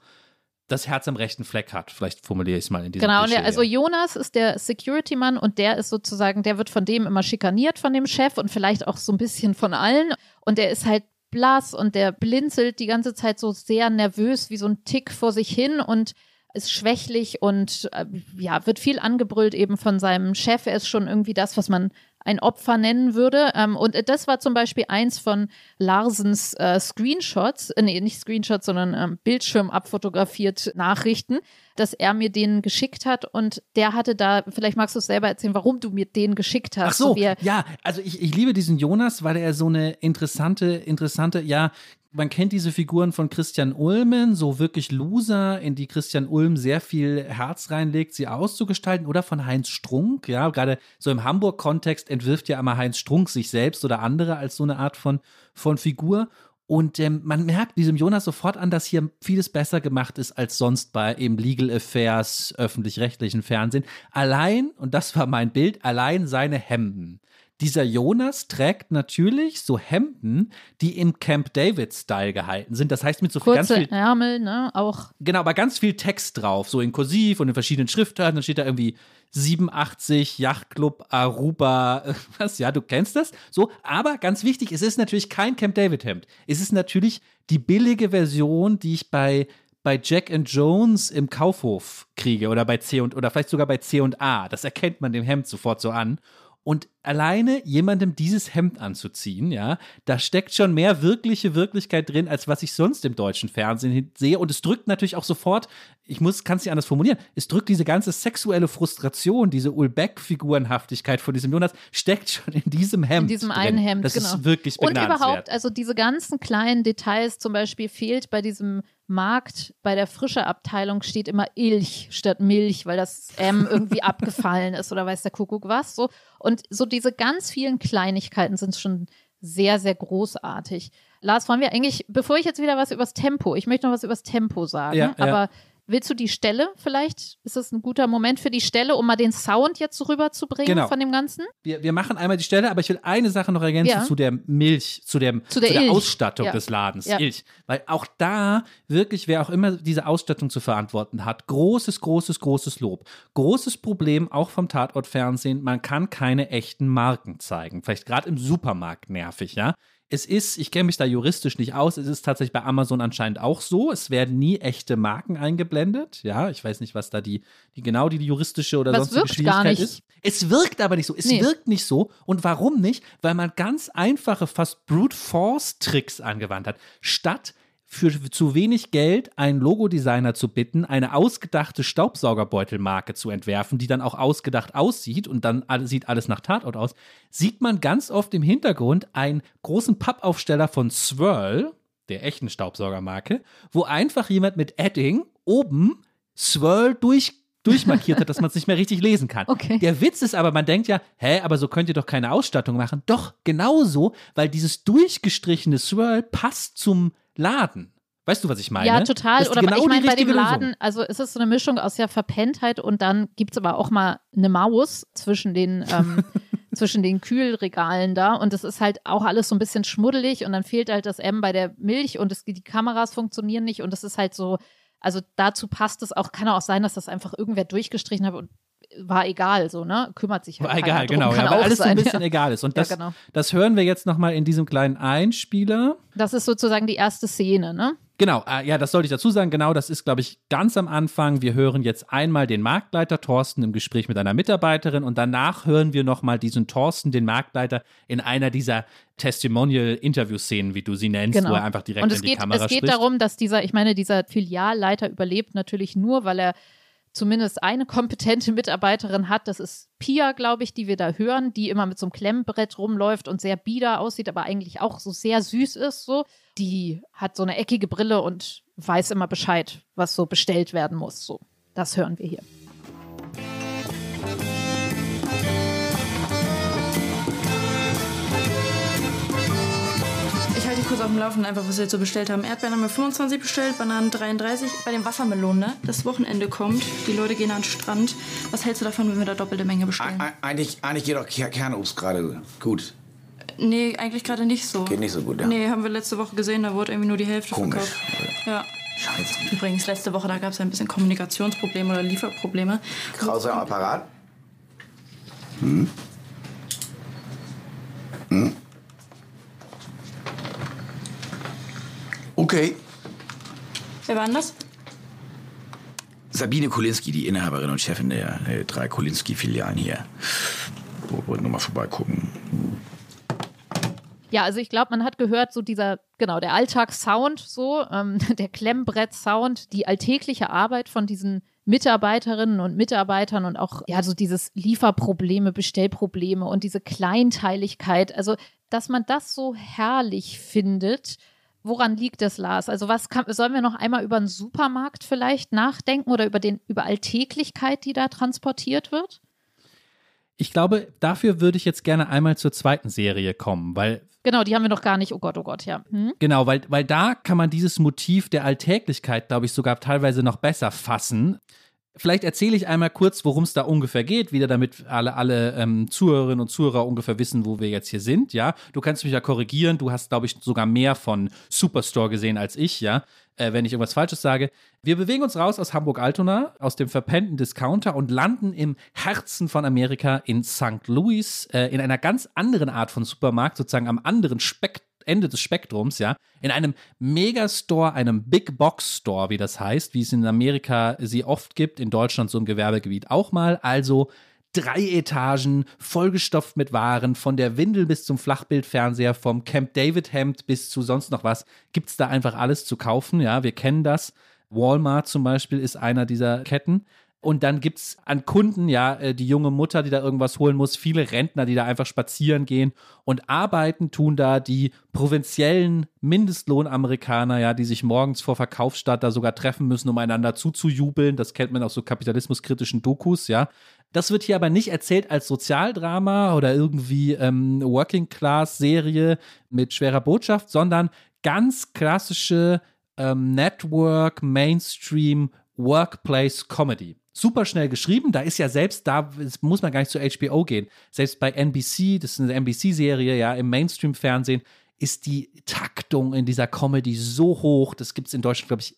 das Herz am rechten Fleck hat. Vielleicht formuliere ich es mal in diesem Genau, Klischee, also Jonas ist der Security-Mann und der ist sozusagen, der wird von dem immer schikaniert von dem Chef und vielleicht auch so ein bisschen von allen. Und der ist halt blass und der blinzelt die ganze Zeit so sehr nervös wie so ein Tick vor sich hin und ist schwächlich und äh, ja, wird viel angebrüllt eben von seinem Chef. Er ist schon irgendwie das, was man ein Opfer nennen würde. Ähm, und das war zum Beispiel eins von Larsens äh, Screenshots, äh, nee, nicht Screenshots, sondern ähm, Bildschirm abfotografiert Nachrichten, dass er mir den geschickt hat und der hatte da, vielleicht magst du es selber erzählen, warum du mir den geschickt hast. Ach so, so ja, also ich, ich liebe diesen Jonas, weil er so eine interessante, interessante, ja, man kennt diese Figuren von Christian Ulmen, so wirklich Loser, in die Christian Ulm sehr viel Herz reinlegt, sie auszugestalten, oder von Heinz Strunk, ja, gerade so im Hamburg-Kontext entwirft ja immer Heinz Strunk sich selbst oder andere als so eine Art von, von Figur. Und ähm, man merkt diesem Jonas sofort an, dass hier vieles besser gemacht ist als sonst bei eben Legal Affairs, öffentlich-rechtlichen Fernsehen. Allein, und das war mein Bild, allein seine Hemden dieser Jonas trägt natürlich so Hemden, die im Camp David-Style gehalten sind. Das heißt mit so Kurze ganz viel Ärmel, ne? Auch. Genau, aber ganz viel Text drauf, so in Kursiv und in verschiedenen Schriftarten. Dann steht da irgendwie 87 Yachtclub Aruba, [laughs] was ja, du kennst das. So, aber ganz wichtig, es ist natürlich kein Camp David Hemd. Es ist natürlich die billige Version, die ich bei bei Jack and Jones im Kaufhof kriege oder bei C und oder vielleicht sogar bei C und A. Das erkennt man dem Hemd sofort so an. Und alleine jemandem dieses Hemd anzuziehen, ja, da steckt schon mehr wirkliche Wirklichkeit drin, als was ich sonst im deutschen Fernsehen sehe. Und es drückt natürlich auch sofort, ich muss, kann es nicht anders formulieren, es drückt diese ganze sexuelle Frustration, diese Ulbeck-Figurenhaftigkeit von diesem Jonas, steckt schon in diesem Hemd. In diesem drin. einen Hemd, das genau. ist wirklich Und überhaupt, also diese ganzen kleinen Details, zum Beispiel fehlt bei diesem Markt bei der frische Abteilung steht immer Ilch statt Milch, weil das M irgendwie [laughs] abgefallen ist oder weiß der Kuckuck was. So. Und so diese ganz vielen Kleinigkeiten sind schon sehr, sehr großartig. Lars, wollen wir eigentlich, bevor ich jetzt wieder was übers Tempo, ich möchte noch was übers Tempo sagen, ja, aber ja. Willst du die Stelle vielleicht? Ist das ein guter Moment für die Stelle, um mal den Sound jetzt rüberzubringen genau. von dem Ganzen? Wir, wir machen einmal die Stelle, aber ich will eine Sache noch ergänzen ja. zu der Milch, zu, dem, zu der, zu der Ausstattung ja. des Ladens. Ja. Ilch. Weil auch da wirklich, wer auch immer diese Ausstattung zu verantworten hat, großes, großes, großes Lob. Großes Problem auch vom Tatortfernsehen, man kann keine echten Marken zeigen. Vielleicht gerade im Supermarkt nervig, ja es ist, ich kenne mich da juristisch nicht aus, es ist tatsächlich bei Amazon anscheinend auch so. Es werden nie echte Marken eingeblendet. Ja, ich weiß nicht, was da die, die genau die, die juristische oder was sonstige Schwierigkeit ist. Es wirkt aber nicht so. Es nee. wirkt nicht so. Und warum nicht? Weil man ganz einfache, fast Brute Force Tricks angewandt hat. Statt für zu wenig Geld einen Logodesigner zu bitten, eine ausgedachte Staubsaugerbeutelmarke zu entwerfen, die dann auch ausgedacht aussieht und dann sieht alles nach Tatort aus, sieht man ganz oft im Hintergrund einen großen Pappaufsteller von Swirl, der echten Staubsaugermarke, wo einfach jemand mit Edding oben Swirl durch durchmarkiert hat, dass man es nicht mehr richtig lesen kann. [laughs] Okay. Der Witz ist aber, man denkt ja, hä, aber so könnt ihr doch keine Ausstattung machen. Doch, genauso, weil dieses durchgestrichene Swirl passt zum Laden. Weißt du, was ich meine? Ja, total. Oder genau ich meine, bei dem Laden, Lösung. also ist es so eine Mischung aus der Verpenntheit und dann gibt es aber auch mal eine Maus zwischen den, ähm, [laughs] zwischen den Kühlregalen da. Und das ist halt auch alles so ein bisschen schmuddelig und dann fehlt halt das M bei der Milch und es, die Kameras funktionieren nicht und das ist halt so, also dazu passt es auch, kann auch sein, dass das einfach irgendwer durchgestrichen hat und war egal, so, ne? Kümmert sich halt War egal, drum, genau. Ja, weil alles sein, so ein bisschen ja. egal ist. Und das, ja, genau. das hören wir jetzt nochmal in diesem kleinen Einspieler. Das ist sozusagen die erste Szene, ne? Genau, äh, ja, das sollte ich dazu sagen. Genau, das ist, glaube ich, ganz am Anfang. Wir hören jetzt einmal den Marktleiter Thorsten im Gespräch mit einer Mitarbeiterin und danach hören wir nochmal diesen Thorsten, den Marktleiter, in einer dieser Testimonial-Interview-Szenen, wie du sie nennst, genau. wo er einfach direkt in die geht, Kamera spricht. Es geht darum, dass dieser, ich meine, dieser Filialleiter überlebt natürlich nur, weil er zumindest eine kompetente Mitarbeiterin hat. Das ist Pia, glaube ich, die wir da hören, die immer mit so einem Klemmbrett rumläuft und sehr bieder aussieht, aber eigentlich auch so sehr süß ist. So, die hat so eine eckige Brille und weiß immer Bescheid, was so bestellt werden muss. So, das hören wir hier. Kurz auf dem Laufenden, einfach was wir jetzt so bestellt haben. Erdbeeren haben wir 25 bestellt, Bananen 33. Bei den Wassermelonen, ne? Das Wochenende kommt, die Leute gehen an den Strand. Was hältst du davon, wenn wir da doppelte Menge bestellen? eigentlich, eigentlich geht doch Kernobst gerade gut. Nee, eigentlich gerade nicht so. Geht nicht so gut, ja. Nee, haben wir letzte Woche gesehen, da wurde irgendwie nur die Hälfte Komisch. verkauft. Ja. Scheiße. Übrigens, letzte Woche, da gab es ein bisschen Kommunikationsprobleme oder Lieferprobleme. Krause am Apparat? Hm? Hm? Okay. Wer war denn das? Sabine Kolinski, die Inhaberin und Chefin der, der drei Kolinski-Filialen hier. Wollte nochmal vorbeigucken. Ja, also ich glaube, man hat gehört, so dieser, genau, der Alltagssound, so, ähm, [laughs] der Klemmbrett-Sound, die alltägliche Arbeit von diesen Mitarbeiterinnen und Mitarbeitern und auch, ja, so dieses Lieferprobleme, Bestellprobleme und diese Kleinteiligkeit. Also, dass man das so herrlich findet, Woran liegt es, Lars? Also was kann, sollen wir noch einmal über den Supermarkt vielleicht nachdenken oder über den über Alltäglichkeit, die da transportiert wird? Ich glaube, dafür würde ich jetzt gerne einmal zur zweiten Serie kommen, weil Genau, die haben wir noch gar nicht. Oh Gott, oh Gott, ja. Hm? Genau, weil, weil da kann man dieses Motiv der Alltäglichkeit, glaube ich, sogar teilweise noch besser fassen. Vielleicht erzähle ich einmal kurz, worum es da ungefähr geht, wieder damit alle, alle ähm, Zuhörerinnen und Zuhörer ungefähr wissen, wo wir jetzt hier sind, ja. Du kannst mich ja korrigieren, du hast, glaube ich, sogar mehr von Superstore gesehen als ich, ja, äh, wenn ich irgendwas Falsches sage. Wir bewegen uns raus aus Hamburg-Altona, aus dem verpennten Discounter und landen im Herzen von Amerika in St. Louis, äh, in einer ganz anderen Art von Supermarkt, sozusagen am anderen Spektrum Ende des Spektrums, ja, in einem Megastore, einem Big Box Store, wie das heißt, wie es in Amerika sie oft gibt, in Deutschland so im Gewerbegebiet auch mal. Also drei Etagen, vollgestopft mit Waren, von der Windel bis zum Flachbildfernseher, vom Camp David Hemd bis zu sonst noch was, gibt es da einfach alles zu kaufen. Ja, wir kennen das. Walmart zum Beispiel ist einer dieser Ketten. Und dann gibt es an Kunden, ja, äh, die junge Mutter, die da irgendwas holen muss, viele Rentner, die da einfach spazieren gehen und arbeiten tun da die provinziellen Mindestlohnamerikaner, ja, die sich morgens vor Verkaufsstadt da sogar treffen müssen, um einander zuzujubeln. Das kennt man aus so kapitalismuskritischen Dokus, ja. Das wird hier aber nicht erzählt als Sozialdrama oder irgendwie ähm, Working-Class-Serie mit schwerer Botschaft, sondern ganz klassische ähm, Network, Mainstream, Workplace Comedy super schnell geschrieben. Da ist ja selbst, da muss man gar nicht zu HBO gehen. Selbst bei NBC, das ist eine NBC-Serie, ja, im Mainstream-Fernsehen, ist die Taktung in dieser Comedy so hoch. Das gibt es in Deutschland, glaube ich,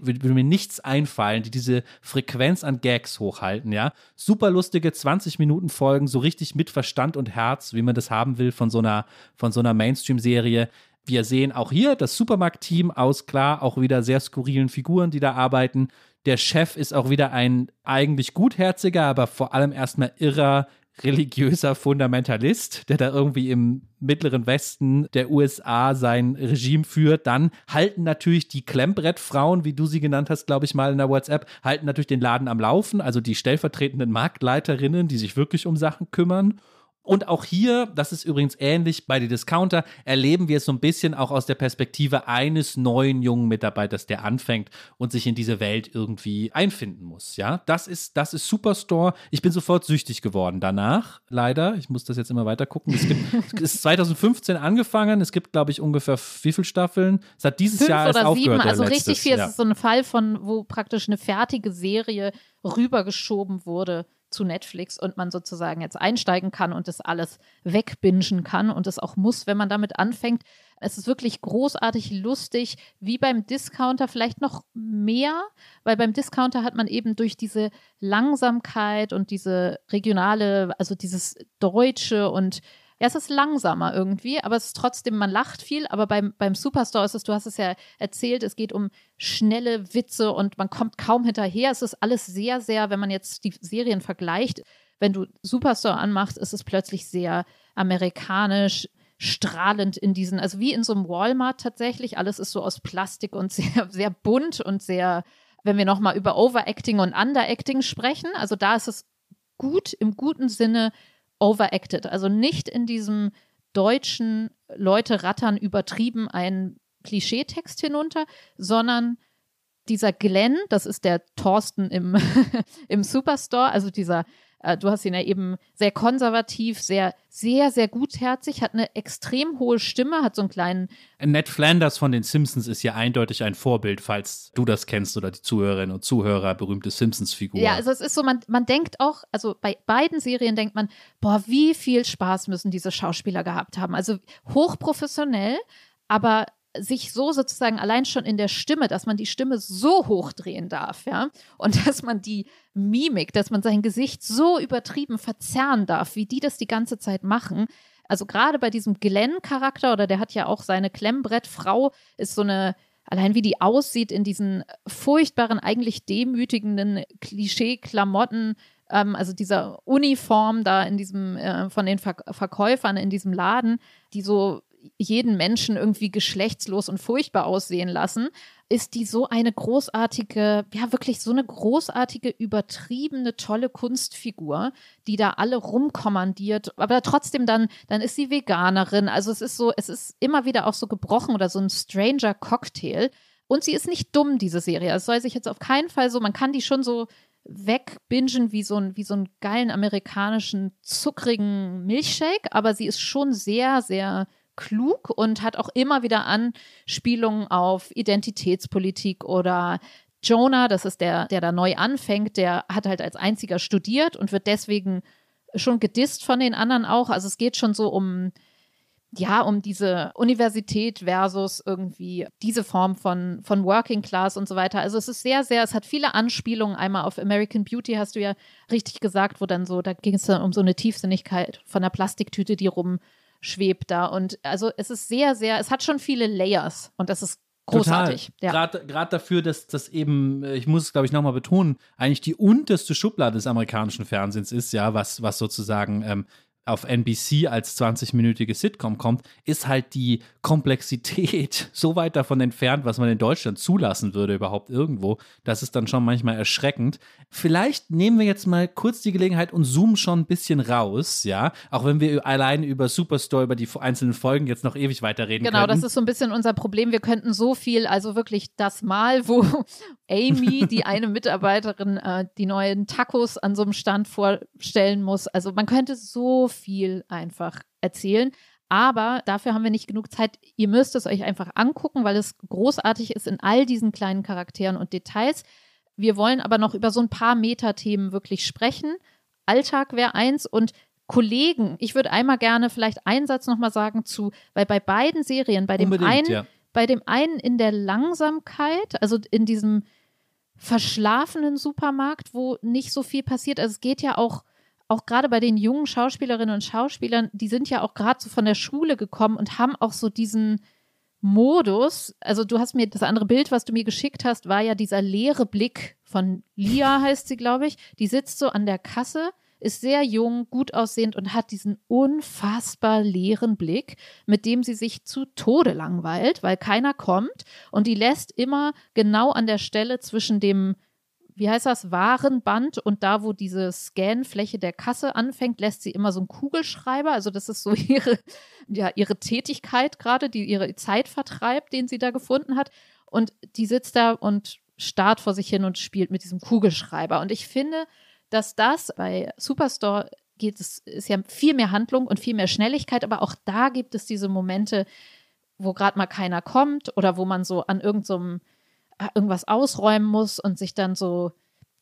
würde mir nichts einfallen, die diese Frequenz an Gags hochhalten, ja. Super lustige 20 Minuten Folgen, so richtig mit Verstand und Herz, wie man das haben will von so einer, von so einer Mainstream-Serie. Wir sehen auch hier das Supermarkt-Team aus, klar, auch wieder sehr skurrilen Figuren, die da arbeiten. Der Chef ist auch wieder ein eigentlich gutherziger, aber vor allem erstmal irrer religiöser Fundamentalist, der da irgendwie im mittleren Westen der USA sein Regime führt. Dann halten natürlich die Klemmbrettfrauen, wie du sie genannt hast, glaube ich mal in der WhatsApp, halten natürlich den Laden am Laufen, also die stellvertretenden Marktleiterinnen, die sich wirklich um Sachen kümmern. Und auch hier, das ist übrigens ähnlich bei den Discounter, erleben wir es so ein bisschen auch aus der Perspektive eines neuen jungen Mitarbeiters, der anfängt und sich in diese Welt irgendwie einfinden muss. Ja, das ist, das ist Superstore. Ich bin sofort süchtig geworden danach, leider. Ich muss das jetzt immer weiter gucken. Es, gibt, [laughs] es ist 2015 angefangen. Es gibt, glaube ich, ungefähr wie viele Staffeln? Es hat dieses Fünf Jahr erst oder aufgehört. Sieben, also letztes, richtig viel. Ja. Es ist so ein Fall von, wo praktisch eine fertige Serie rübergeschoben wurde zu Netflix und man sozusagen jetzt einsteigen kann und das alles wegbingen kann und es auch muss, wenn man damit anfängt. Es ist wirklich großartig lustig, wie beim Discounter vielleicht noch mehr, weil beim Discounter hat man eben durch diese Langsamkeit und diese regionale, also dieses Deutsche und ja, es ist langsamer irgendwie, aber es ist trotzdem, man lacht viel, aber beim, beim Superstore ist es, du hast es ja erzählt, es geht um schnelle Witze und man kommt kaum hinterher. Es ist alles sehr, sehr, wenn man jetzt die Serien vergleicht, wenn du Superstore anmachst, ist es plötzlich sehr amerikanisch, strahlend in diesen, also wie in so einem Walmart tatsächlich. Alles ist so aus Plastik und [laughs] sehr, sehr bunt und sehr, wenn wir nochmal über Overacting und Underacting sprechen, also da ist es gut, im guten Sinne overacted. Also nicht in diesem deutschen Leute rattern übertrieben einen Klischeetext hinunter, sondern dieser Glenn, das ist der Thorsten im, [laughs] im Superstore, also dieser du hast ihn ja eben sehr konservativ, sehr, sehr, sehr gutherzig, hat eine extrem hohe Stimme, hat so einen kleinen. Ned Flanders von den Simpsons ist ja eindeutig ein Vorbild, falls du das kennst oder die Zuhörerinnen und Zuhörer, berühmte Simpsons-Figur. Ja, also es ist so, man, man denkt auch, also bei beiden Serien denkt man, boah, wie viel Spaß müssen diese Schauspieler gehabt haben. Also hochprofessionell, aber sich so sozusagen allein schon in der Stimme, dass man die Stimme so hochdrehen darf, ja, und [laughs] dass man die Mimik, dass man sein Gesicht so übertrieben verzerren darf, wie die das die ganze Zeit machen. Also gerade bei diesem Glenn-Charakter, oder der hat ja auch seine Klemmbrettfrau, ist so eine, allein wie die aussieht in diesen furchtbaren, eigentlich demütigenden Klischee-Klamotten, ähm, also dieser Uniform da in diesem, äh, von den Ver Verkäufern in diesem Laden, die so jeden Menschen irgendwie geschlechtslos und furchtbar aussehen lassen, ist die so eine großartige, ja wirklich so eine großartige, übertriebene, tolle Kunstfigur, die da alle rumkommandiert, aber trotzdem dann, dann ist sie Veganerin. Also es ist so, es ist immer wieder auch so gebrochen oder so ein Stranger Cocktail. Und sie ist nicht dumm, diese Serie. Es soll sich jetzt auf keinen Fall so, man kann die schon so wegbingen wie so, ein, wie so einen geilen amerikanischen zuckrigen Milchshake, aber sie ist schon sehr, sehr klug und hat auch immer wieder Anspielungen auf Identitätspolitik oder Jonah, das ist der, der da neu anfängt, der hat halt als einziger studiert und wird deswegen schon gedisst von den anderen auch. Also es geht schon so um, ja, um diese Universität versus irgendwie diese Form von, von Working Class und so weiter. Also es ist sehr, sehr, es hat viele Anspielungen. Einmal auf American Beauty hast du ja richtig gesagt, wo dann so, da ging es dann um so eine Tiefsinnigkeit von der Plastiktüte, die rum schwebt da. Und also es ist sehr, sehr, es hat schon viele Layers und das ist großartig. Ja. Gerade dafür, dass das eben, ich muss es glaube ich nochmal betonen, eigentlich die unterste Schublade des amerikanischen Fernsehens ist, ja, was, was sozusagen ähm, auf NBC als 20-minütige Sitcom kommt, ist halt die Komplexität [laughs] so weit davon entfernt, was man in Deutschland zulassen würde überhaupt irgendwo. Das ist dann schon manchmal erschreckend. Vielleicht nehmen wir jetzt mal kurz die Gelegenheit und zoomen schon ein bisschen raus, ja, auch wenn wir allein über Superstore, über die einzelnen Folgen jetzt noch ewig weiterreden genau, können. Genau, das ist so ein bisschen unser Problem. Wir könnten so viel, also wirklich das Mal, wo [laughs] Amy, die eine Mitarbeiterin, äh, die neuen Tacos an so einem Stand vorstellen muss. Also man könnte so viel einfach erzählen. Aber dafür haben wir nicht genug Zeit. Ihr müsst es euch einfach angucken, weil es großartig ist in all diesen kleinen Charakteren und Details. Wir wollen aber noch über so ein paar Metathemen wirklich sprechen. Alltag wäre eins und Kollegen. Ich würde einmal gerne vielleicht einen Satz nochmal sagen zu, weil bei beiden Serien, bei dem Unbedingt, einen, ja. bei dem einen in der Langsamkeit, also in diesem verschlafenen Supermarkt, wo nicht so viel passiert. Also es geht ja auch auch gerade bei den jungen Schauspielerinnen und Schauspielern, die sind ja auch gerade so von der Schule gekommen und haben auch so diesen Modus. Also du hast mir das andere Bild, was du mir geschickt hast, war ja dieser leere Blick von Lia, heißt sie, glaube ich. Die sitzt so an der Kasse, ist sehr jung, gut aussehend und hat diesen unfassbar leeren Blick, mit dem sie sich zu Tode langweilt, weil keiner kommt. Und die lässt immer genau an der Stelle zwischen dem wie heißt das, Warenband und da, wo diese Scanfläche der Kasse anfängt, lässt sie immer so einen Kugelschreiber. Also das ist so [laughs] ihre, ja, ihre Tätigkeit gerade, die ihre Zeit vertreibt, den sie da gefunden hat. Und die sitzt da und starrt vor sich hin und spielt mit diesem Kugelschreiber. Und ich finde, dass das bei Superstore geht es, ist ja viel mehr Handlung und viel mehr Schnelligkeit, aber auch da gibt es diese Momente, wo gerade mal keiner kommt oder wo man so an irgendeinem so irgendwas ausräumen muss und sich dann so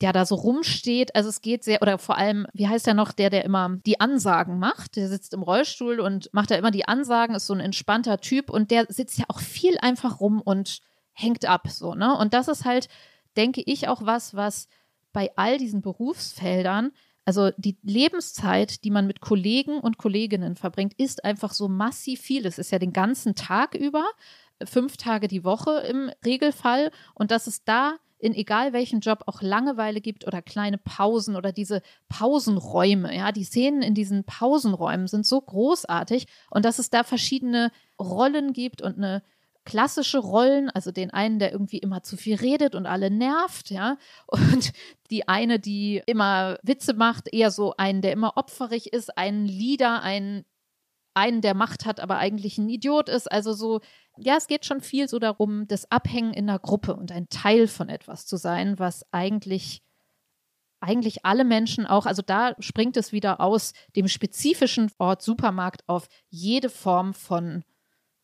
der da so rumsteht. Also es geht sehr, oder vor allem, wie heißt der noch, der, der immer die Ansagen macht? Der sitzt im Rollstuhl und macht da immer die Ansagen, ist so ein entspannter Typ und der sitzt ja auch viel einfach rum und hängt ab, so, ne? Und das ist halt, denke ich, auch was, was bei all diesen Berufsfeldern Also die Lebenszeit, die man mit Kollegen und Kolleginnen verbringt, ist einfach so massiv viel. Es ist ja den ganzen Tag über, fünf Tage die Woche im Regelfall. Und dass es da in egal welchem Job auch Langeweile gibt oder kleine Pausen oder diese Pausenräume. Ja, die Szenen in diesen Pausenräumen sind so großartig und dass es da verschiedene Rollen gibt und eine klassische Rollen, also den einen, der irgendwie immer zu viel redet und alle nervt, ja, und die eine, die immer Witze macht, eher so einen, der immer opferig ist, einen Leader, einen, einen, der Macht hat, aber eigentlich ein Idiot ist. Also so, ja, es geht schon viel so darum, das Abhängen in der Gruppe und ein Teil von etwas zu sein, was eigentlich eigentlich alle Menschen auch, also da springt es wieder aus dem spezifischen Ort Supermarkt auf jede Form von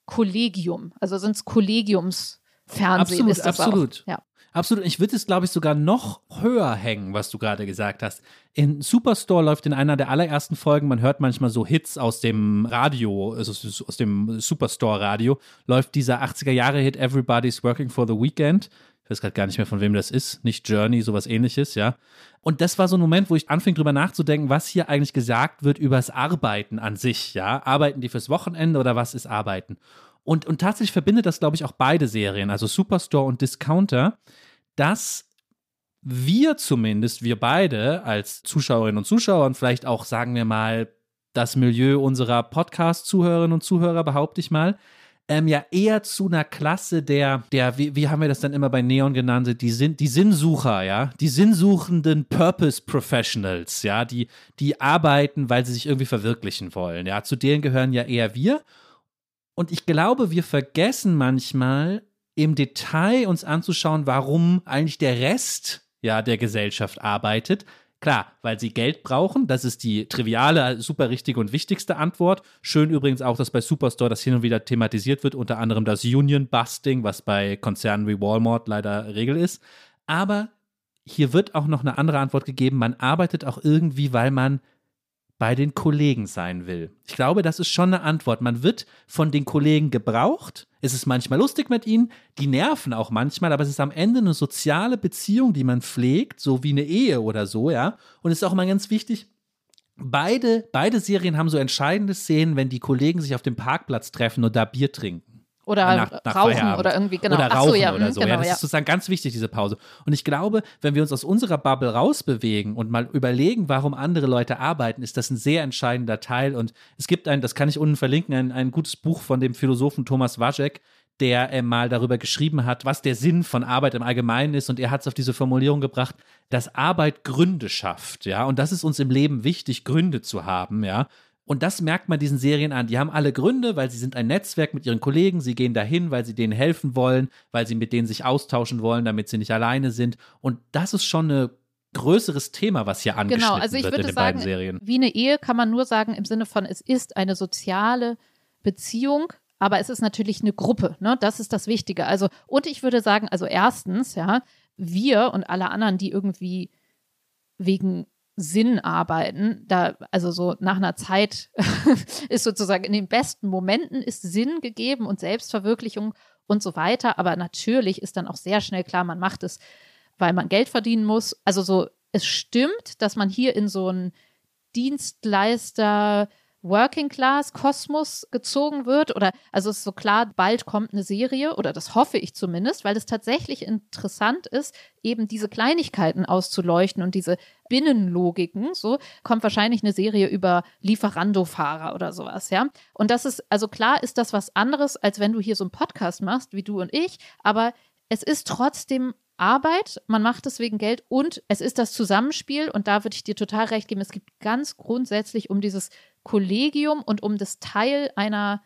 Kollegium. Also sind es Kollegiumsfernsehen. Absolut, absolut. Ja. Absolut. Ich würde es, glaube ich, sogar noch höher hängen, was du gerade gesagt hast. In Superstore läuft in einer der allerersten Folgen, man hört manchmal so Hits aus dem Radio, also aus dem Superstore-Radio, läuft dieser 80er-Jahre-Hit Everybody's Working for the Weekend. Ich weiß gerade gar nicht mehr, von wem das ist. Nicht Journey, sowas ähnliches, ja. Und das war so ein Moment, wo ich anfing, drüber nachzudenken, was hier eigentlich gesagt wird übers Arbeiten an sich, ja. Arbeiten die fürs Wochenende oder was ist Arbeiten? Und, und tatsächlich verbindet das, glaube ich, auch beide Serien, also Superstore und Discounter, dass wir zumindest, wir beide als Zuschauerinnen und Zuschauer und vielleicht auch, sagen wir mal, das Milieu unserer Podcast-Zuhörerinnen und Zuhörer, behaupte ich mal, ähm, ja eher zu einer Klasse der, der wie, wie haben wir das dann immer bei Neon genannt, die sind die Sinnsucher, ja, die sinnsuchenden Purpose Professionals, ja, die, die arbeiten, weil sie sich irgendwie verwirklichen wollen, ja, zu denen gehören ja eher wir und ich glaube, wir vergessen manchmal im Detail uns anzuschauen, warum eigentlich der Rest ja der Gesellschaft arbeitet. Klar, weil sie Geld brauchen. Das ist die triviale, super richtige und wichtigste Antwort. Schön übrigens auch, dass bei Superstore das hin und wieder thematisiert wird, unter anderem das Union Busting, was bei Konzernen wie Walmart leider Regel ist. Aber hier wird auch noch eine andere Antwort gegeben. Man arbeitet auch irgendwie, weil man bei den Kollegen sein will. Ich glaube, das ist schon eine Antwort. Man wird von den Kollegen gebraucht. Es ist manchmal lustig mit ihnen, die nerven auch manchmal, aber es ist am Ende eine soziale Beziehung, die man pflegt, so wie eine Ehe oder so, ja. Und es ist auch immer ganz wichtig, beide, beide Serien haben so entscheidende Szenen, wenn die Kollegen sich auf dem Parkplatz treffen und da Bier trinken. Oder nach, nach rauchen Feierabend. oder irgendwie, genau. Oder rauchen so, ja, oder so. Genau, ja, das ja. ist sozusagen ganz wichtig, diese Pause. Und ich glaube, wenn wir uns aus unserer Bubble rausbewegen und mal überlegen, warum andere Leute arbeiten, ist das ein sehr entscheidender Teil. Und es gibt ein, das kann ich unten verlinken, ein, ein gutes Buch von dem Philosophen Thomas Wajek, der äh, mal darüber geschrieben hat, was der Sinn von Arbeit im Allgemeinen ist. Und er hat es auf diese Formulierung gebracht, dass Arbeit Gründe schafft. Ja, und das ist uns im Leben wichtig, Gründe zu haben. Ja, und das merkt man diesen Serien an. Die haben alle Gründe, weil sie sind ein Netzwerk mit ihren Kollegen. Sie gehen dahin, weil sie denen helfen wollen, weil sie mit denen sich austauschen wollen, damit sie nicht alleine sind. Und das ist schon ein größeres Thema, was hier angeschnitten genau, also ich wird in den sagen, beiden Serien. Wie eine Ehe kann man nur sagen im Sinne von, es ist eine soziale Beziehung, aber es ist natürlich eine Gruppe. Ne? Das ist das Wichtige. Also, und ich würde sagen, also erstens, ja, wir und alle anderen, die irgendwie wegen Sinn arbeiten. Da, also so nach einer Zeit [laughs] ist sozusagen in den besten Momenten ist Sinn gegeben und Selbstverwirklichung und so weiter. Aber natürlich ist dann auch sehr schnell klar, man macht es, weil man Geld verdienen muss. Also so, es stimmt, dass man hier in so einen Dienstleister Working Class Kosmos gezogen wird oder also es ist so klar, bald kommt eine Serie oder das hoffe ich zumindest, weil es tatsächlich interessant ist, eben diese Kleinigkeiten auszuleuchten und diese Binnenlogiken, so kommt wahrscheinlich eine Serie über Lieferando-Fahrer oder sowas, ja. Und das ist, also klar ist das was anderes, als wenn du hier so einen Podcast machst, wie du und ich, aber es ist trotzdem Arbeit, man macht es wegen Geld und es ist das Zusammenspiel und da würde ich dir total recht geben, es gibt ganz grundsätzlich um dieses Kollegium und um das Teil einer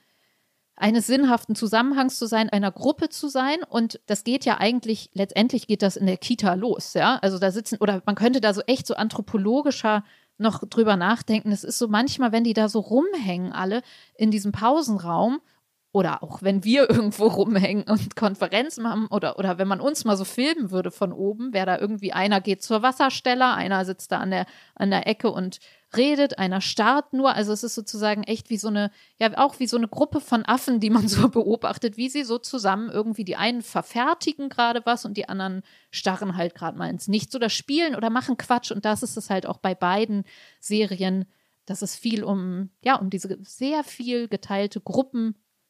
eines sinnhaften Zusammenhangs zu sein, einer Gruppe zu sein. Und das geht ja eigentlich, letztendlich geht das in der Kita los, ja. Also da sitzen, oder man könnte da so echt so anthropologischer noch drüber nachdenken. Es ist so manchmal, wenn die da so rumhängen, alle in diesem Pausenraum oder auch wenn wir [laughs] irgendwo rumhängen und Konferenzen haben oder, oder wenn man uns mal so filmen würde von oben, wäre da irgendwie einer geht zur Wasserstelle, einer sitzt da an der, an der Ecke und redet, einer starrt nur. Also es ist sozusagen echt wie so eine, ja, auch wie so eine Gruppe von Affen, die man [laughs] so beobachtet, wie sie so zusammen irgendwie die einen verfertigen gerade was und die anderen starren halt gerade mal ins Nichts oder spielen oder machen Quatsch. Und das ist es halt auch bei beiden Serien, dass es viel um, ja, um diese sehr viel geteilte